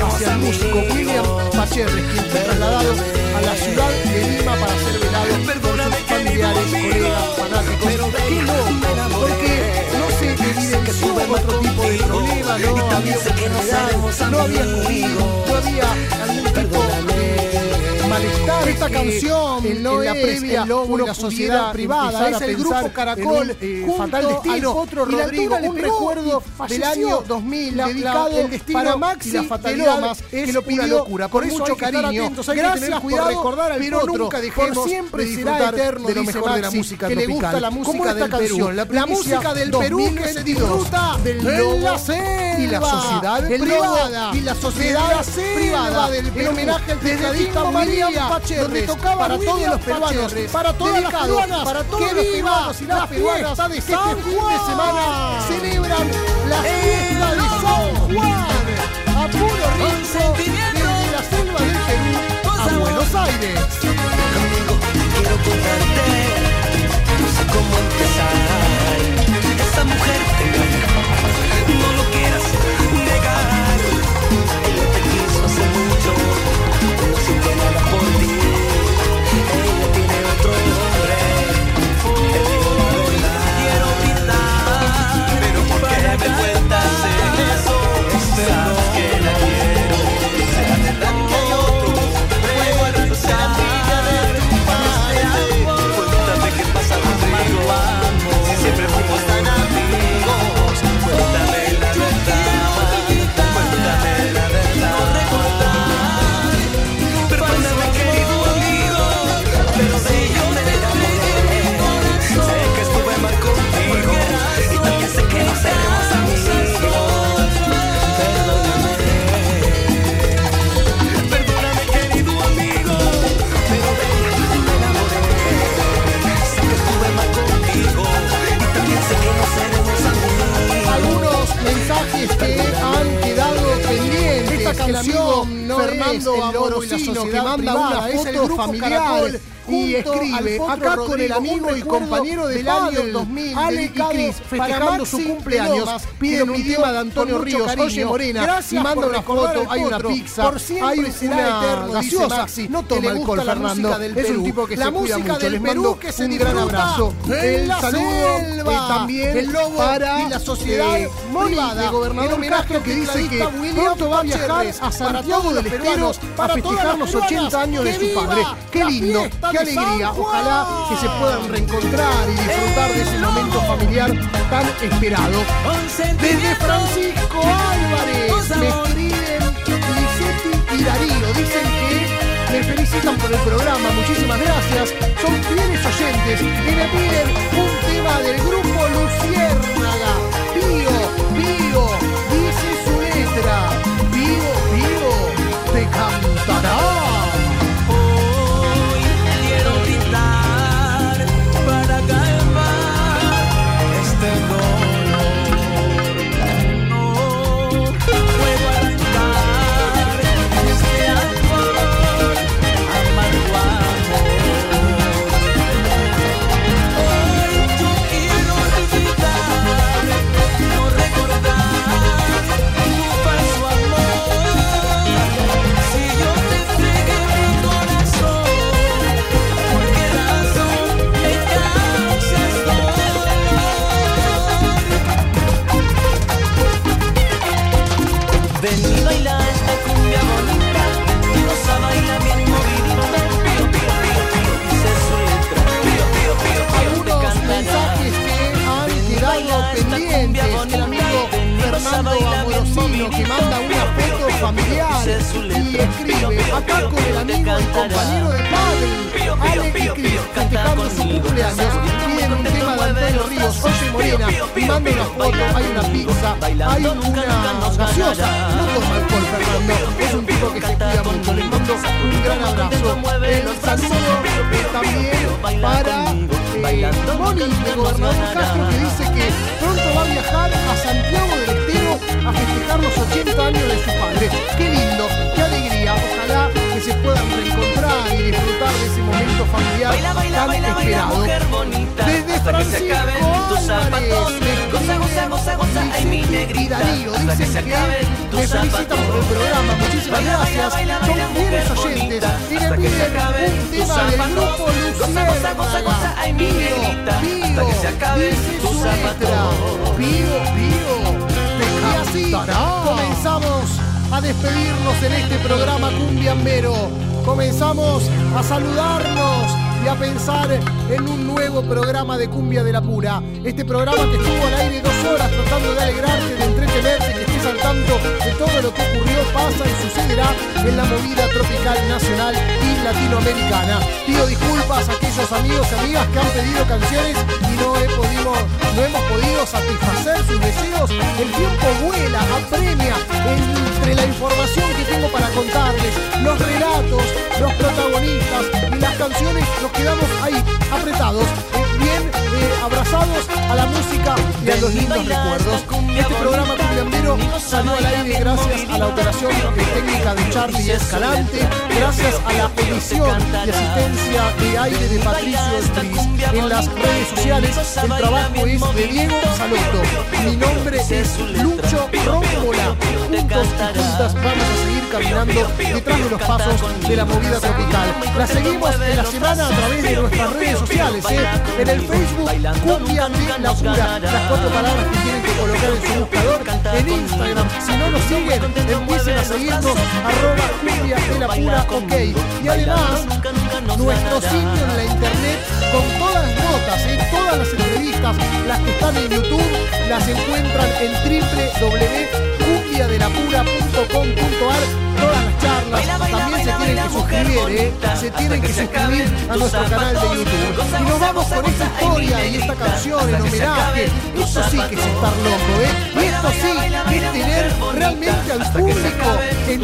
hacia el músico William Pacherres, quien fue trasladado a la ciudad de Lima para ser velado por sus familiares, colegas, fanáticos. ¡Qué loco! Porque no se dividen que hubo otro tipo de problema, no había enfermedad, no había COVID, no había malestar. Esta canción en, la previa
el lobo, la sociedad privada es el grupo Caracol
eh,
junto
fatal destino,
al Rodrigo, un recuerdo del año 2000 dedicado
el destino
para Maxi
y
la
fatalidad
que lo pidió una
locura. Por mucho cariño, gracias
cuidado,
por recordar al
pero
otro,
nunca dejemos
siempre
de
será eterno
de lo mejor de la música
que
tropical.
le gusta la música Como
esta
del
canción, Perú,
la, música del Perú que se disfruta
del lobo y la sociedad privada
y la sociedad privada
del
homenaje al
periodista María Pacherres,
donde tocaba
para todos
William
los peruanos,
Pacherres,
para todas las peruanas,
para todos los peruanos y las
la
peruanas
de
que
San
este fin de semana. Celebran la fiesta de San Juan a puro ritmo desde la selva del Perú a Buenos Aires.
quiero contarte, no sé cómo empezar. Esa mujer te no lo quieras
el
loro que manda
privada,
una foto familiar y escribe acá con el amigo y compañero
del, año 2000
Ale y Cris festejando su cumpleaños un tema de Antonio Ríos.
Cariño.
Morena
Gracias
y manda una foto hay una pizza
por
hay una
eterno,
gaseosa.
Maxi,
no toma alcohol Fernando es un tipo
la
se cuida mucho.
que se
un gran abrazo. el saludo
selva,
también para
la eh, sociedad
eh,
privada.
de gobernador Castro que dice que pronto va a viajar a Santiago del Estero a festejar los 80 años de su padre qué lindo qué alegría. Ojalá que se puedan reencontrar y disfrutar de ese momento familiar tan esperado. Desde Francisco Álvarez me escriben y Darío. Dicen que me felicitan por el programa. Muchísimas gracias. Son fieles oyentes y me piden un tema del grupo Luciérnaga. Pío, vivo, dice su letra. Vivo, vivo, te cantará.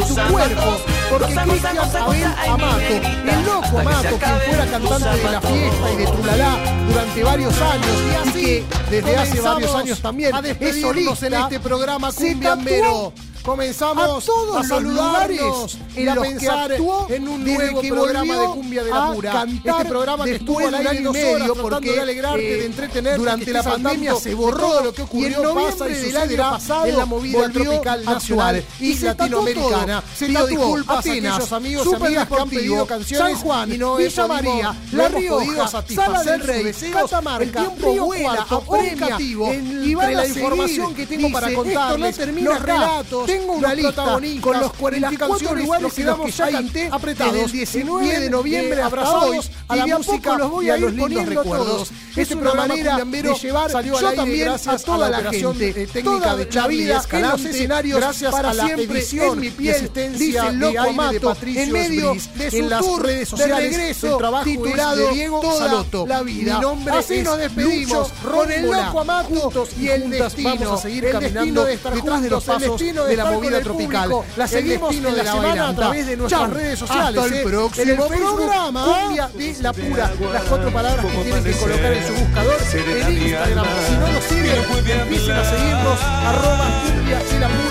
su
cuerpo. Porque Cristian Abel Amato, el loco Amato, quien fuera cantante de la fiesta y de Trulalá durante varios años y, así, desde hace varios años también es solista en este programa Cumbiambero
comenzamos
a todos los
saludarnos y a pensar en un nuevo programa de Cumbia de la
a
Pura. este programa que estuvo al aire dos horas tratando
porque,
de alegrarte,
eh,
de entretenerte,
durante la pandemia se borró
lo que
y en
ocurrió, pasa y
del año pasado
en la movida tropical
a
nacional y
se
latinoamericana.
Se
Pido disculpas a
Atenas,
aquellos amigos y amigas que han pedido canciones
San Juan,
y no
Villa María, La Rioja, Sala del Rey,
deseos.
Catamarca,
El tiempo vuela, apremia, entre la
a
información que tengo para contarles, los relatos,
tengo una lista con los
las
44
canciones,
lugares
que
los que ya canté
apretados,
desde el 19 de noviembre
abrazados a
y
la
a
música
los voy a
a
ir
los lindos
poniendo
recuerdos.
todos. Es una manera de llevar yo también a toda
a la
la gente,
eh, técnica
toda
de
la vida en los escenarios
gracias
para
a la
siempre en mi piel, dice loco
Patricio
en medio de su tour de regreso titulado
Diego
Toda
Saloto.
la vida. Así nos despedimos con el loco Amato y el destino.
vamos a seguir caminando detrás de los pasos
de,
de la movida tropical.
público.
La seguimos en
de
la
semana
bailanta.
a través de nuestras
Chau.
redes sociales.
Hasta el
eh.
próximo
En el Facebook,
programa.
Cumbia de la Pura. Las cuatro palabras que tienen que colocar en su buscador en Instagram. Si no nos siguen, empiecen a seguirnos. Arroba Cumbia de la Pura.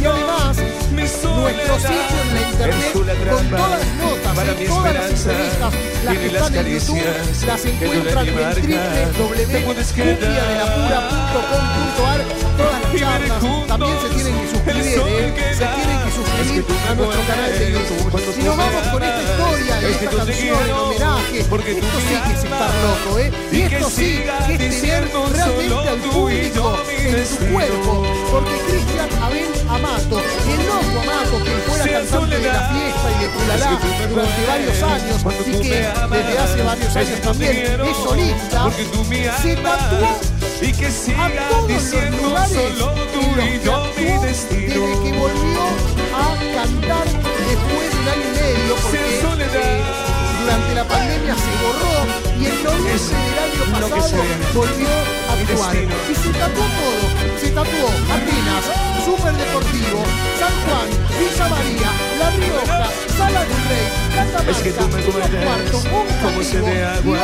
Y además, nuestro sitio en la internet con todas las notas,
para mi
todas las entrevistas, las que
las
están en YouTube, las encuentran
y
en www.cumbiadelapura.com.ar todas las charlas, también se tienen que suscribir, eh, se tienen que suscribir a nuestro canal de YouTube. Si nos vamos con esta historia y esta canción en homenaje, esto sí que es estar loco, ¿eh? Y esto sí que es tener realmente al público en su cuerpo, porque Cristian Abel Amato, y el loco Amato, quien fuera cantante de la fiesta y de Pulalá durante varios años y que desde hace varios años también es solista, se tatuó
y que
a
siga
todos los
diciendo
lugares
solo tú
los
y yo mi destino.
desde que volvió a cantar después de un año y medio porque eh, durante la pandemia se borró y en noviembre del año
que
pasado volvió a actuar. y se tatuó todo se tatuó Atenas Super Deportivo San Juan Villa María La Rioja Sala del Rey Catamarca
Es que tú me
Cuarto
como sed de
y
agua,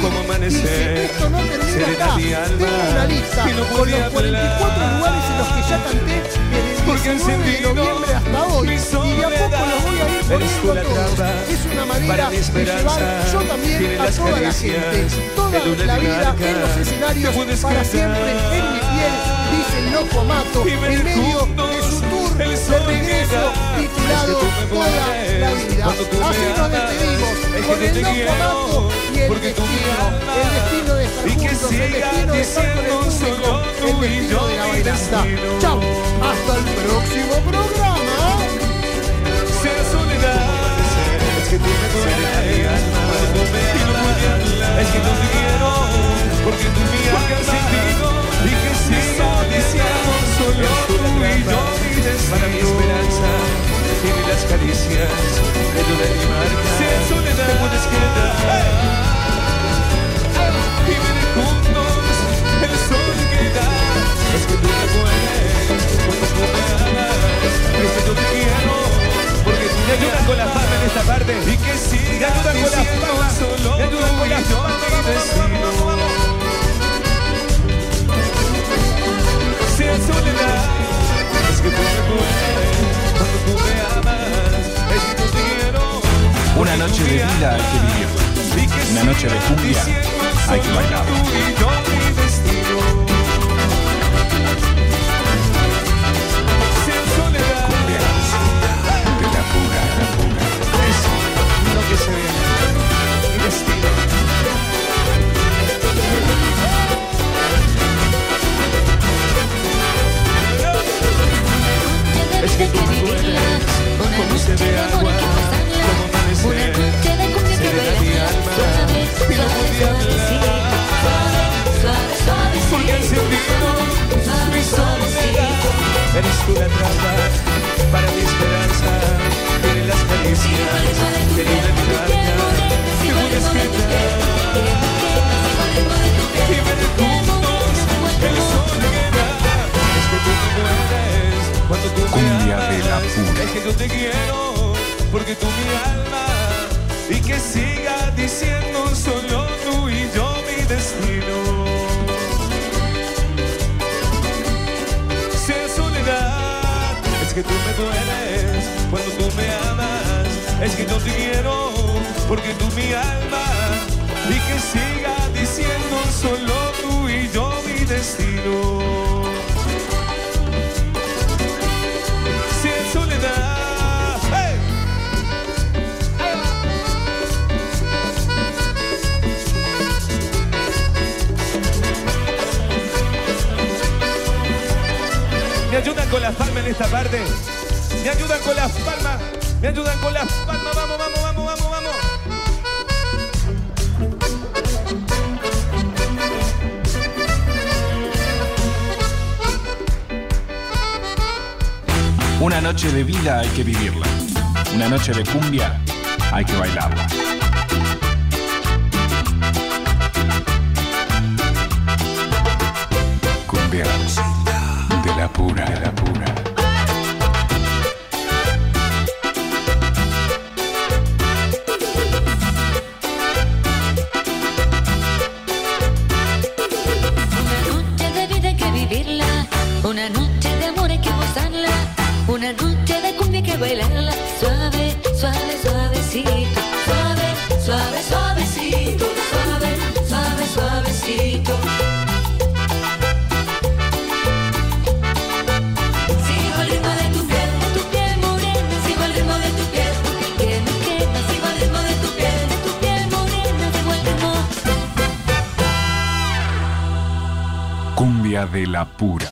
como amanecer,
Dice, esto no termina acá tengo una lista
y no
con los 44
hablar.
lugares en los que ya canté el
Porque
19 de noviembre hasta hoy. Y de a poco los voy a ir poniendo
la
todos. es una manera de llevar yo también a toda la gente. toda la vida en los escenarios para siempre en mi piel dice el loco Amato en medio de su tour
el
de regreso. Titulado Toda la vida. así nos despedimos con el Amato y el destino el destino de estar
Y que
juntos el destino de estar con el público el destino de la hasta el próximo programa.
Sea soledad. Es que tú me y no Es no te quiero Porque tú me has sentido Y que siga diciendo Solo tú y yo Que duelen y marcan Sea soledad Te puedes quedar Y ver juntos El sol que da Es que tú me mueres Cuando tú me amas Es que yo te quiero porque tú me ayudas con la palma en esta parte y que siga me ayudan con las palmas solo me ayudan con las palmas sea soledad es que tú me dueles
noche de vida hay que vivir. Una noche de cumbia hay que bailar.
tú y yo mi destino sea soledad
De la pura.
es lo que se ve mi destino Es que tú me dueles como se ve agua, y no porque soledad. Eres tú la trampa para mi esperanza, las caricias libre mi puedes quitar. Y ver juntos el sol es que tú me cuando tú me
de.
Es que yo te quiero porque tú mi alma y que siga diciendo solo tú y yo mi destino. Sea soledad que tú me dueles cuando tú me amas. Es que yo te quiero porque tú mi alma. Y que siga diciendo solo tú y yo mi destino. Con las palmas en esta parte. Me ayudan con las palmas. Me ayudan con las palmas. Vamos, vamos, vamos, vamos, vamos.
Una noche de vida hay que vivirla. Una noche de cumbia hay que bailarla.